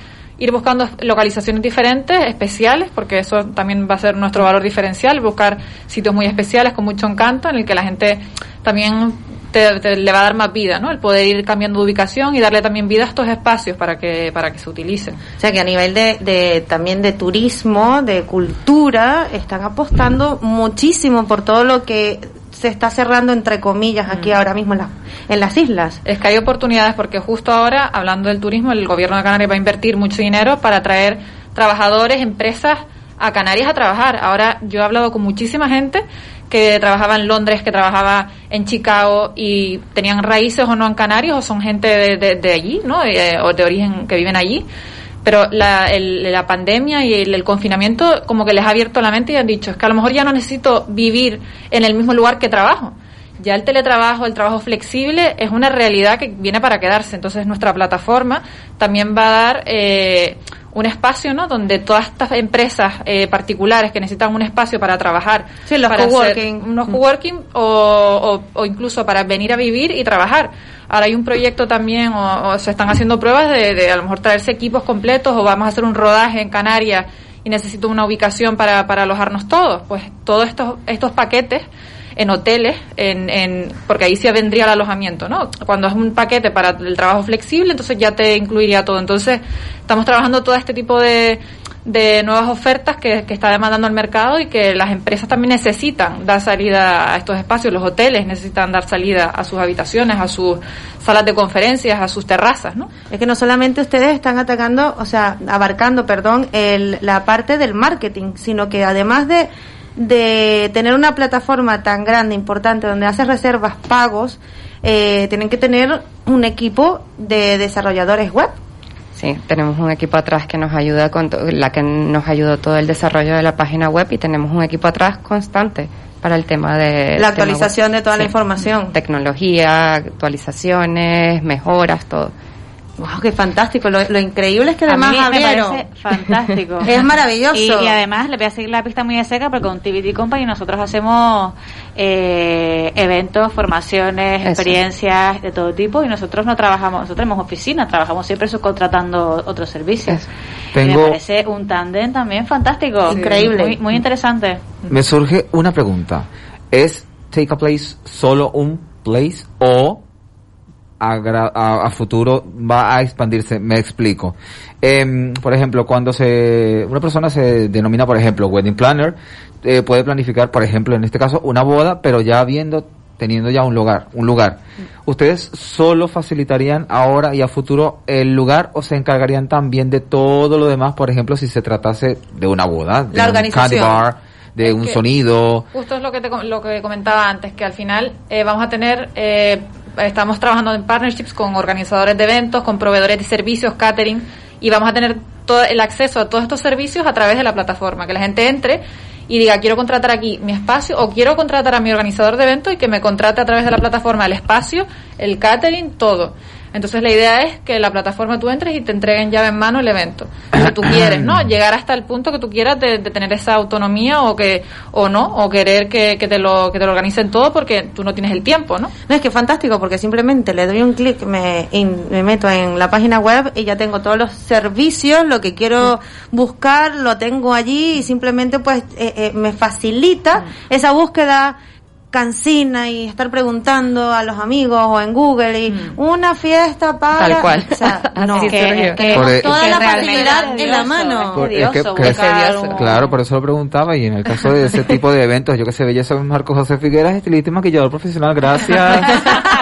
ir buscando localizaciones diferentes, especiales, porque eso también va a ser nuestro valor diferencial, buscar sitios muy especiales con mucho encanto en el que la gente también te, le va a dar más vida, ¿no? El poder ir cambiando de ubicación y darle también vida a estos espacios para que para que se utilicen. O sea que a nivel de, de también de turismo, de cultura, están apostando muchísimo por todo lo que se está cerrando entre comillas aquí Mm. ahora mismo en, la- en las islas. Es que hay oportunidades porque justo ahora, hablando del turismo, el gobierno de Canarias va a invertir mucho dinero para traer trabajadores, empresas a Canarias a trabajar. Ahora yo he hablado con muchísima gente que trabajaba en Londres, que trabajaba en Chicago y tenían raíces o no en Canarias o son gente de, de- de allí, ¿no? Eh, o de origen que viven allí. Pero la, el- la pandemia y el, el confinamiento como que les ha abierto la mente y han dicho, es que a lo mejor ya no necesito vivir en el mismo lugar que trabajo. Ya el teletrabajo, el trabajo flexible es una realidad que viene para quedarse. Entonces nuestra plataforma también va a dar eh, un espacio, ¿no? Donde todas estas empresas eh, particulares que necesitan un espacio para trabajar, Sí, los para hacer coworking. unos coworking o, o, o incluso para venir a vivir y trabajar. Ahora hay un proyecto también o, o se están haciendo pruebas de, de a lo mejor traerse equipos completos o vamos a hacer un rodaje en Canarias y necesito una ubicación para, para alojarnos todos. Pues todos estos, estos paquetes en hoteles, en, en, porque ahí sí vendría el alojamiento, ¿no? Cuando es un paquete para el trabajo flexible, entonces ya te incluiría todo. Entonces, estamos trabajando todo este tipo de, de nuevas ofertas que, que está demandando el mercado y que las empresas también necesitan dar salida a estos espacios. Los hoteles necesitan dar salida a sus habitaciones, a sus salas de conferencias, a sus terrazas, ¿no? Es que no solamente ustedes están atacando, o sea, abarcando, perdón, el, la parte del marketing, sino que además de, de tener una plataforma tan grande, importante, donde haces reservas, pagos, eh, tienen que tener un equipo de desarrolladores web. Sí, tenemos un equipo atrás que nos ayuda con la que nos ayudó todo el desarrollo de la página web y tenemos un equipo atrás constante para el tema de La actualización de toda la información. Tecnología, actualizaciones, mejoras, todo. Wow, qué fantástico. Lo, lo increíble es que A además, mí me parece fantástico. Es maravilloso. Y, y además le voy a seguir la pista muy de cerca porque con TVT Company nosotros hacemos eh, eventos, formaciones, Eso. experiencias de todo tipo y nosotros no trabajamos, nosotros tenemos oficinas, trabajamos siempre subcontratando otros servicios. Y Tengo- Me parece un tándem también fantástico. Increíble. Muy, muy interesante. Me surge una pregunta. ¿Es Take a Place solo un place o a, gra- a- a futuro va a expandirse? Me explico. Em, por ejemplo, cuando se una persona se denomina, por ejemplo, wedding planner, eh, puede planificar, por ejemplo, en este caso, una boda, pero ya habiendo teniendo ya un lugar, un lugar. ¿Ustedes solo facilitarían ahora y a futuro el lugar o se encargarían también de todo lo demás, por ejemplo, si se tratase de una boda, de La un organización. candy bar, de Es un sonido? Justo es lo que, te lo que comentaba antes, que al final eh, vamos a tener, eh, estamos trabajando en partnerships con organizadores de eventos, con proveedores de servicios, catering, y vamos a tener todo el acceso a todos estos servicios a través de la plataforma, que la gente entre y diga, quiero contratar aquí mi espacio o quiero contratar a mi organizador de eventos y que me contrate a través de la plataforma el espacio, el catering, todo. Entonces la idea es que la plataforma tú entres y te entreguen llave en mano el evento. Que tú quieres, ¿no? Llegar hasta el punto que tú quieras de, de tener esa autonomía o que o no, o querer que, que te lo que te lo organicen todo porque tú no tienes el tiempo, ¿no? No, es que fantástico porque simplemente le doy un clic, me, in- me meto en la página web y ya tengo todos los servicios, lo que quiero buscar, lo tengo allí y simplemente pues eh, eh, me facilita esa búsqueda cansina y estar preguntando a los amigos o en Google y una fiesta para Tal cual. o sea, no que, que Por- toda que la facilidad es en la mano. Por- es un- Claro, por eso lo preguntaba. Y en el caso de ese tipo de eventos, yo que sé, belleza Marco José Figueras, estilista y maquillador profesional, gracias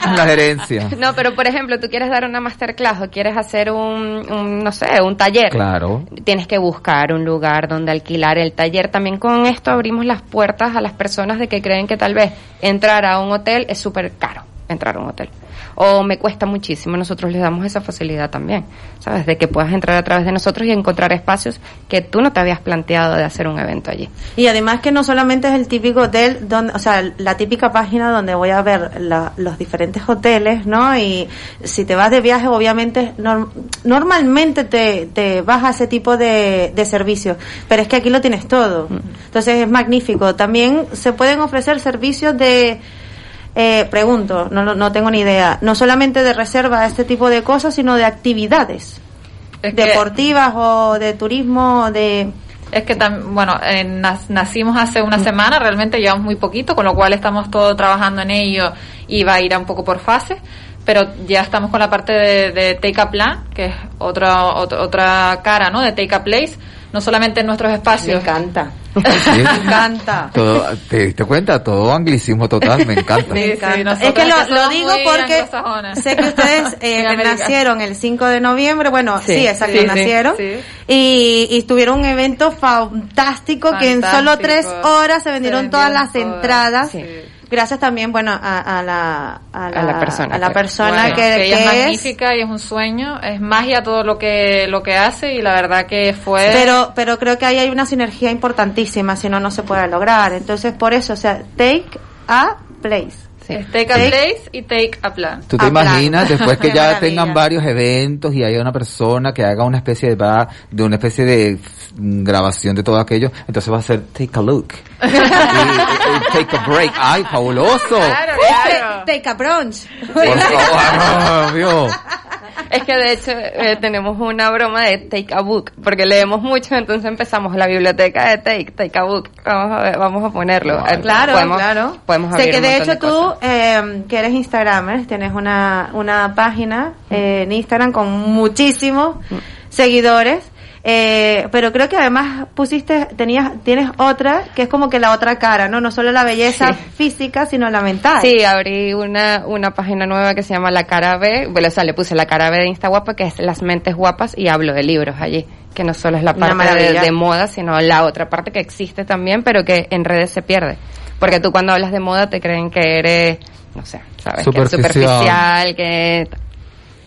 la gerencia. No, pero por ejemplo, tú quieres dar una masterclass o quieres hacer un, un, no sé, un taller. Claro. Tienes que buscar un lugar donde alquilar el taller. También con esto abrimos las puertas a las personas de que creen que tal vez entrar a un hotel es súper caro, entrar a un hotel. O me cuesta muchísimo. Nosotros les damos esa facilidad también, ¿sabes? De que puedas entrar a través de nosotros y encontrar espacios que tú no te habías planteado de hacer un evento allí. Y además que no solamente es el típico hotel, donde, o sea, la típica página donde voy a ver la- los diferentes hoteles, ¿no? Y si te vas de viaje, obviamente, norm- normalmente te, te vas a ese tipo de, de servicios, pero es que aquí lo tienes todo. Entonces es magnífico. También se pueden ofrecer servicios de, eh, pregunto, no, no tengo ni idea, no solamente de reserva a este tipo de cosas, sino de actividades. Es que- deportivas o de turismo, de... Es que, tam- bueno, eh, nacimos hace una semana, realmente llevamos muy poquito, con lo cual estamos todo trabajando en ello y va a ir un poco por fases, pero ya estamos con la parte de, de Take a Plan, que es otra, otra, otra cara, ¿no? De Take a Place, no solamente en nuestros espacios. Me encanta. Sí. Me encanta. Todo, ¿Te diste cuenta? Todo anglicismo total, me encanta. Me encanta. nosotras es que lo, que lo digo porque sé que ustedes eh, nacieron el 5 de noviembre, bueno, sí, Sí, exacto, sí, sí, nacieron. sí. Y, y tuvieron un evento fantástico, que en solo tres horas se vendieron, Se todas las todas, entradas. Gracias también, bueno, a, a la, a la, A la persona a la persona Bueno, que, que ella que es es. magnífica y es un sueño, es magia todo lo que lo que hace y la verdad que fue Pero, pero creo que ahí hay una sinergia importantísima, si no, no se puede lograr. Entonces, por eso, o sea, take a place. Es take a place y take a plan. ¿Tú te A plan. imaginas después que ya maravilla. tengan varios eventos y haya una persona que haga una especie de va- de una especie de grabación de todo aquello, entonces va a ser take a look, Y- y- y take a break, ay fabuloso, Take a brunch. por favor, Dios. Es que de hecho eh, tenemos una broma de take a book, porque leemos mucho, entonces empezamos la biblioteca de take, take a book. Vamos a ver, vamos a ponerlo. Eh, Claro, podemos, claro. Podemos sé que de hecho tú, eh, que eres Instagramer, tienes una, una página eh, en Instagram con muchísimos seguidores. Eh, pero creo que además pusiste, tenías, tienes otra que es como que la otra cara, ¿no? No solo la belleza física, sino la mental. Sí, abrí una, una página nueva que se llama La Cara B. Bueno, o sea, le puse La Cara B de Insta Guapa, que es Las Mentes Guapas, y hablo de libros allí. Que no solo es la parte de, de moda, sino la otra parte que existe también, pero que en redes se pierde. Porque tú cuando hablas de moda te creen que eres, no sé, ¿sabes? Que es Superficial. superficial, que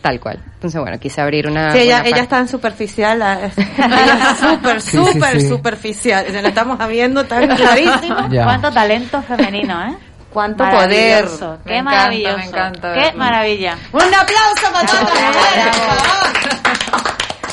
tal cual. Entonces, bueno, quise abrir una. Sí, ella, ella página. es tan superficial, la- es- ella es súper, Sí, sí, súper sí. superficial. Se la estamos viendo tan clarísimo. Ya. Cuánto talento femenino, ¿eh? Cuánto poder. Qué Me encanta, maravilloso. me encanta Qué maravilla. Un aplauso para todas.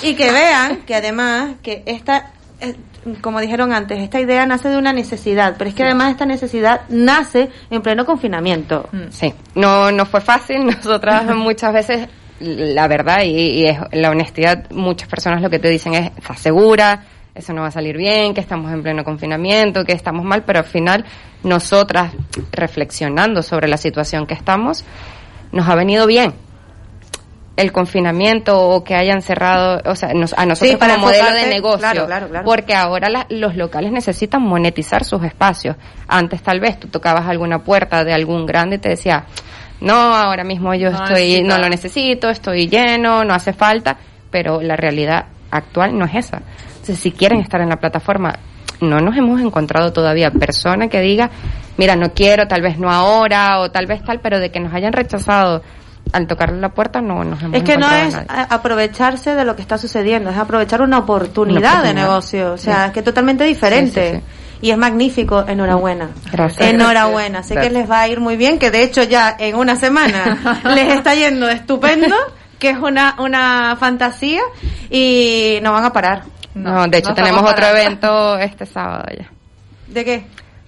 Y que vean que además que esta, eh, como dijeron antes, esta idea nace de una necesidad, pero es que además esta necesidad nace en pleno confinamiento. Sí, no, no fue fácil. Nosotras muchas veces, la verdad y, y es la honestidad, muchas personas lo que te dicen es, ¿estás segura? Eso no va a salir bien, que estamos en pleno confinamiento, que estamos mal, pero al final nosotras, reflexionando sobre la situación que estamos, nos ha venido bien el confinamiento o que hayan cerrado, o sea, nos- a nosotros Sí, para como modelo de negocio, claro, claro, claro. porque ahora la- los locales necesitan monetizar sus espacios. Antes tal vez tú tocabas alguna puerta de algún grande y te decía, no, ahora mismo yo No estoy, necesita. no lo necesito, estoy lleno, no hace falta, pero la realidad actual no es esa. Entonces, si quieren estar en la plataforma, no nos hemos encontrado todavía persona que diga, mira, no quiero, tal vez no ahora, o tal vez tal, pero de que nos hayan rechazado al tocarle la puerta, no nos hemos Es que no es aprovecharse de lo que está sucediendo, es aprovechar una oportunidad Una de negocio, o sea, Sí. que es totalmente diferente. Sí, sí, y es magnífico. Enhorabuena. Gracias. Enhorabuena. Sé que les va a ir muy bien, que de hecho ya en una semana les está yendo estupendo, que es una, una fantasía y no van a parar. No, de hecho tenemos otro evento este sábado ya. ¿De qué?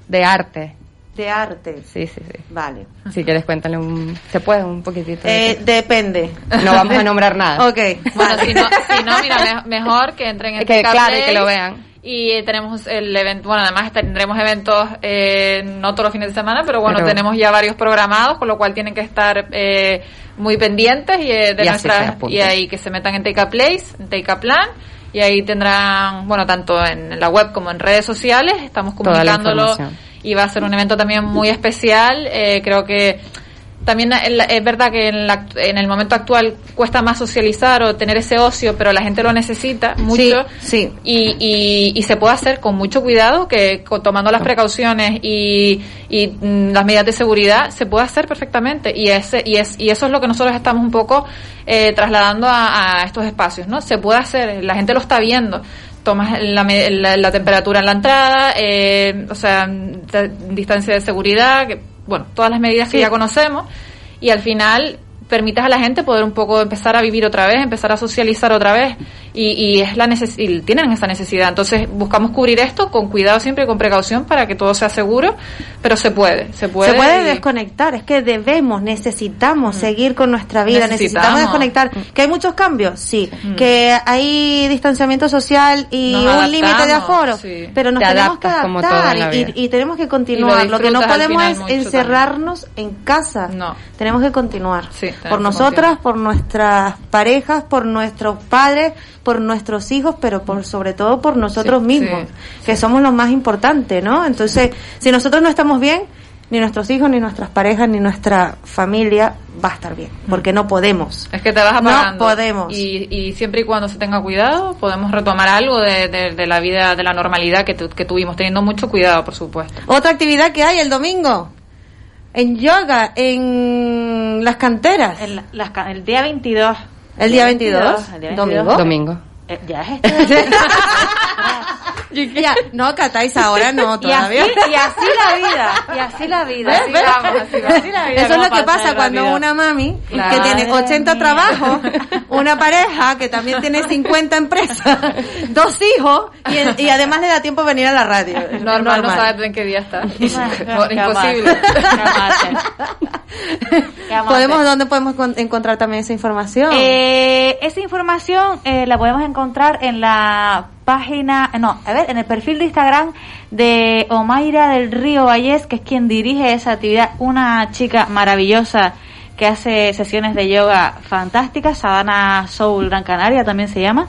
De arte. De arte. Sí, sí, sí. Vale. Si quieres cuéntale un... ¿Se puede un poquitito? de Eh, depende. No vamos a nombrar nada. Ok. Bueno, si no, si no, mira, me- mejor que entren en Que, TK claro, y que lo vean. Y tenemos el evento, bueno, además tendremos eventos eh, no todos los fines de semana, pero bueno, Pero- tenemos ya varios programados, con lo cual tienen que estar eh, muy pendientes y, eh, de Y nuestras y ahí que se metan en Take a Place, en Take a Plan y ahí tendrán, bueno, tanto en la web como en redes sociales, estamos comunicándolo y va a ser un evento también muy especial, eh, creo que también es verdad que en, la- en el momento actual cuesta más socializar o tener ese ocio, pero la gente lo necesita mucho. Sí, Y, y, y se puede hacer con mucho cuidado, que con- tomando las precauciones y, y mm, las medidas de seguridad, se puede hacer perfectamente. Y, ese, y, es, y eso es lo que nosotros estamos un poco eh, trasladando a, a estos espacios, ¿no? Se puede hacer, la gente lo está viendo tomas la, la, la temperatura en la entrada, eh, o sea, t- distancia de seguridad, que, bueno, todas las medidas que Sí. ya conocemos y al final permites a la gente poder un poco empezar a vivir otra vez, empezar a socializar otra vez y, y es la neces y tienen esa necesidad. Entonces buscamos cubrir esto con cuidado siempre y con precaución para que todo sea seguro, pero se puede, se puede. Se puede y- desconectar, es que debemos, necesitamos seguir con nuestra vida, necesitamos, Necesitamos. desconectar. ¿Que hay muchos cambios? Sí. Que hay distanciamiento social y Nos un límite de aforo, sí. pero nos Te tenemos que adaptar en la y, vida. y tenemos que continuar. lo Lo, que no podemos es encerrarnos en casa. No. Tenemos que continuar. Sí, tenemos por nosotras, continuar. por nuestras parejas, por nuestros padres, por nuestros hijos, pero por sobre todo por nosotros Sí, mismos, sí, que somos lo más importante, ¿no? Entonces, si nosotros no estamos bien, ni nuestros hijos, ni nuestras parejas, ni nuestra familia va a estar bien, porque no podemos. Es que te vas No apagando. podemos. Y, y siempre y cuando se tenga cuidado, podemos retomar algo de, de- de la vida, de la normalidad que, tu- que tuvimos, teniendo mucho cuidado, por supuesto. Otra actividad que hay el domingo, en yoga, en las canteras. El, las el día 22. El día 22, el día 22. domingo. Domingo. Eh, ya es este. No, catáis ahora no, y, así, todavía. y así la vida. Y así la vida. ¿Ves? Así ¿Ves? vamos, así. Así la vida, Eso es lo que pasa cuando una mami Claro. que tiene Madre 80 mía. trabajos, una pareja que también tiene 50 empresas, dos hijos y, y además le da tiempo a venir a la radio. Es Normal, no sabes en qué día está. Imposible. ¿Podemos, ¿Dónde podemos con- encontrar también esa información? Eh, esa información eh, la podemos encontrar en la página, no, a ver, en el perfil de Instagram de Omaira del Río Vallés, que es quien dirige esa actividad, una chica maravillosa que hace sesiones de yoga fantásticas, Sabana Soul Gran Canaria también se llama,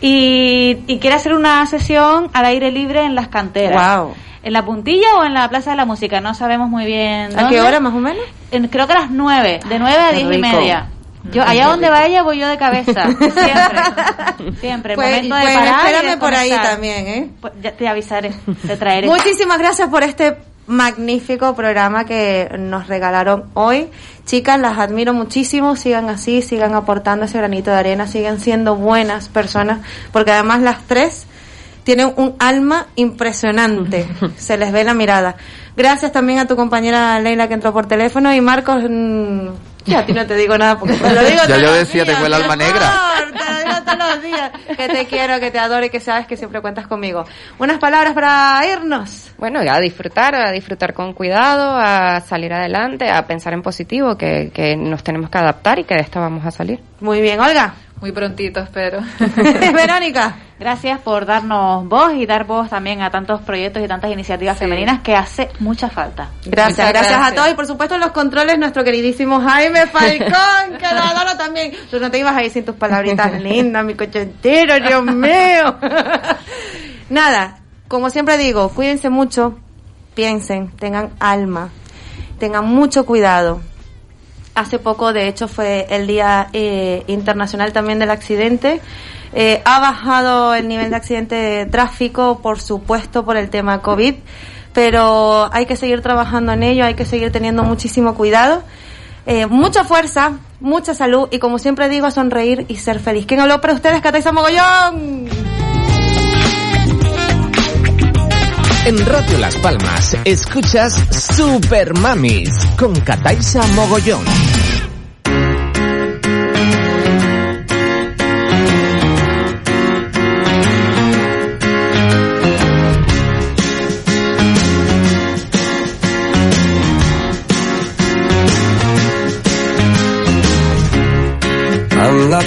y, y quiere hacer una sesión al aire libre en las canteras. Guau. ¿En la puntilla o en la Plaza de la Música? No sabemos muy bien. ¿A qué hora más o menos? En- creo que a las nueve, de nueve a qué diez y rico. media. Yo, allá donde va ella voy yo de cabeza, siempre, siempre. El Pues- momento de pues parar espérame por ahí también, ¿eh? Pues ya te avisaré, te traeré. Muchísimas gracias por este magnífico programa que nos regalaron hoy. Chicas, las admiro muchísimo, sigan así, sigan aportando ese granito de arena, sigan siendo buenas personas, porque además las tres tienen un alma impresionante, se les ve la mirada. Gracias también a tu compañera Leila que entró por teléfono y Marcos, mm, ya a ti no te digo nada porque te lo digo Ya yo decía, días, tengo el alma negra. te lo digo todos los días, que te quiero, que te adoro y que sabes que siempre cuentas conmigo. Unas palabras para irnos. Bueno, a disfrutar, a disfrutar con cuidado, a salir adelante, a pensar en positivo, que, que nos tenemos que adaptar y que de esta vamos a salir. Muy bien, Olga. Muy prontito, espero. Verónica. Gracias por darnos voz y dar voz también a tantos proyectos y tantas iniciativas femeninas que hace mucha falta. Gracias, gracias, a todos y por supuesto en los controles nuestro queridísimo Jaime Falcón, que lo adoro también. Tú no te ibas a ir sin tus palabritas lindas, mi coche entero, Dios mío. Nada, como siempre digo, cuídense mucho, piensen, tengan alma, tengan mucho cuidado. Hace poco, de hecho, fue el Día eh, Internacional también del Accidente. Eh, ha bajado el nivel de accidente de tráfico, por supuesto, por el tema COVID, pero hay que seguir trabajando en ello, hay que seguir teniendo muchísimo cuidado. Eh, mucha fuerza, mucha salud y como siempre digo, sonreír y ser feliz. ¿Quién habló para ustedes? Cataiza Mogollón. En Radio Las Palmas escuchas Super Mamis con Cataisa Mogollón. I'm not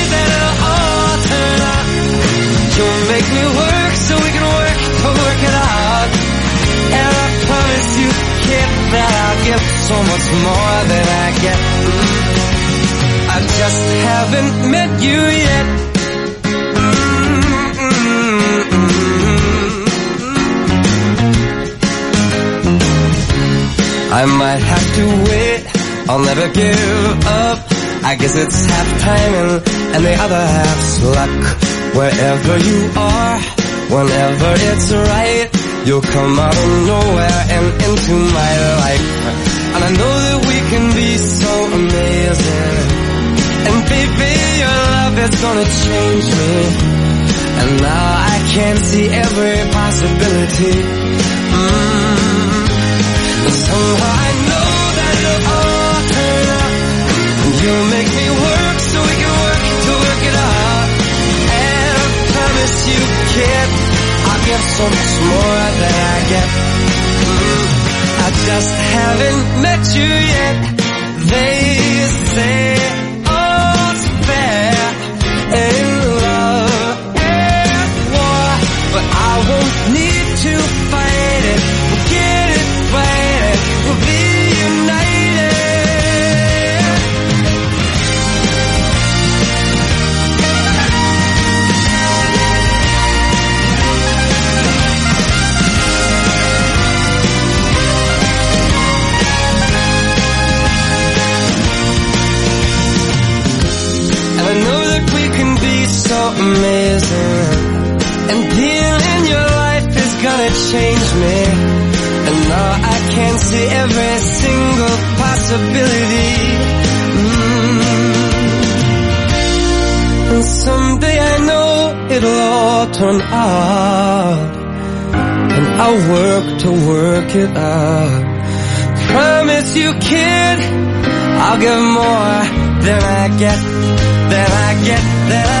You'll make me work so we can work to work it out. And I promise you, kid, that I'll give so much more than I get. I just haven't met you yet. Mm-hmm. I might have to wait, I'll never give up. I guess it's half timing and the other half's luck. Wherever you are, whenever it's right, you'll come out of nowhere and into my life. And I know that we can be so amazing. And baby, your love is gonna change me. And now I can see every possibility. Mm. And somehow I know that it'll all turn. And you'll make me I promise you, kid, I'll give so much more than I get. Mm. I just haven't met you yet. They say amazing. And in your life is gonna change me. And now I can see every single possibility. Mm. And someday I know it'll all turn out. And I'll work to work it out. Promise you, kid, I'll give more than I get, than I get, than I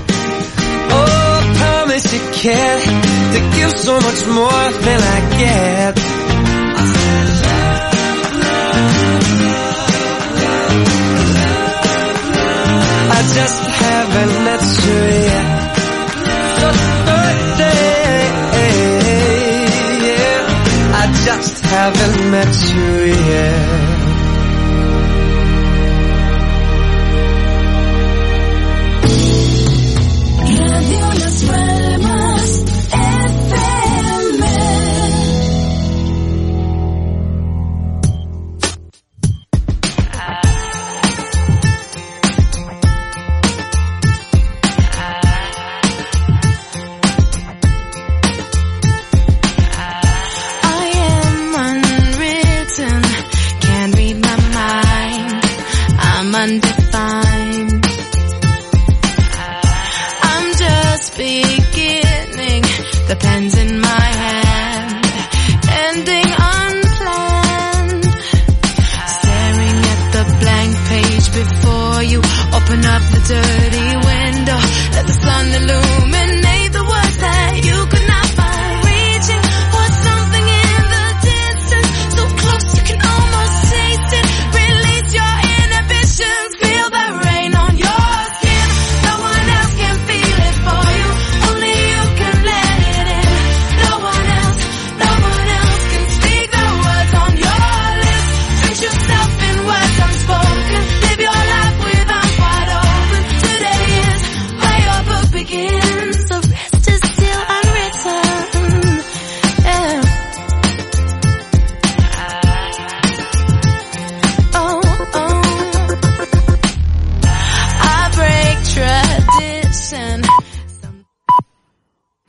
You to give so much more than I get. I just haven't met you yet. I just haven't met you yet.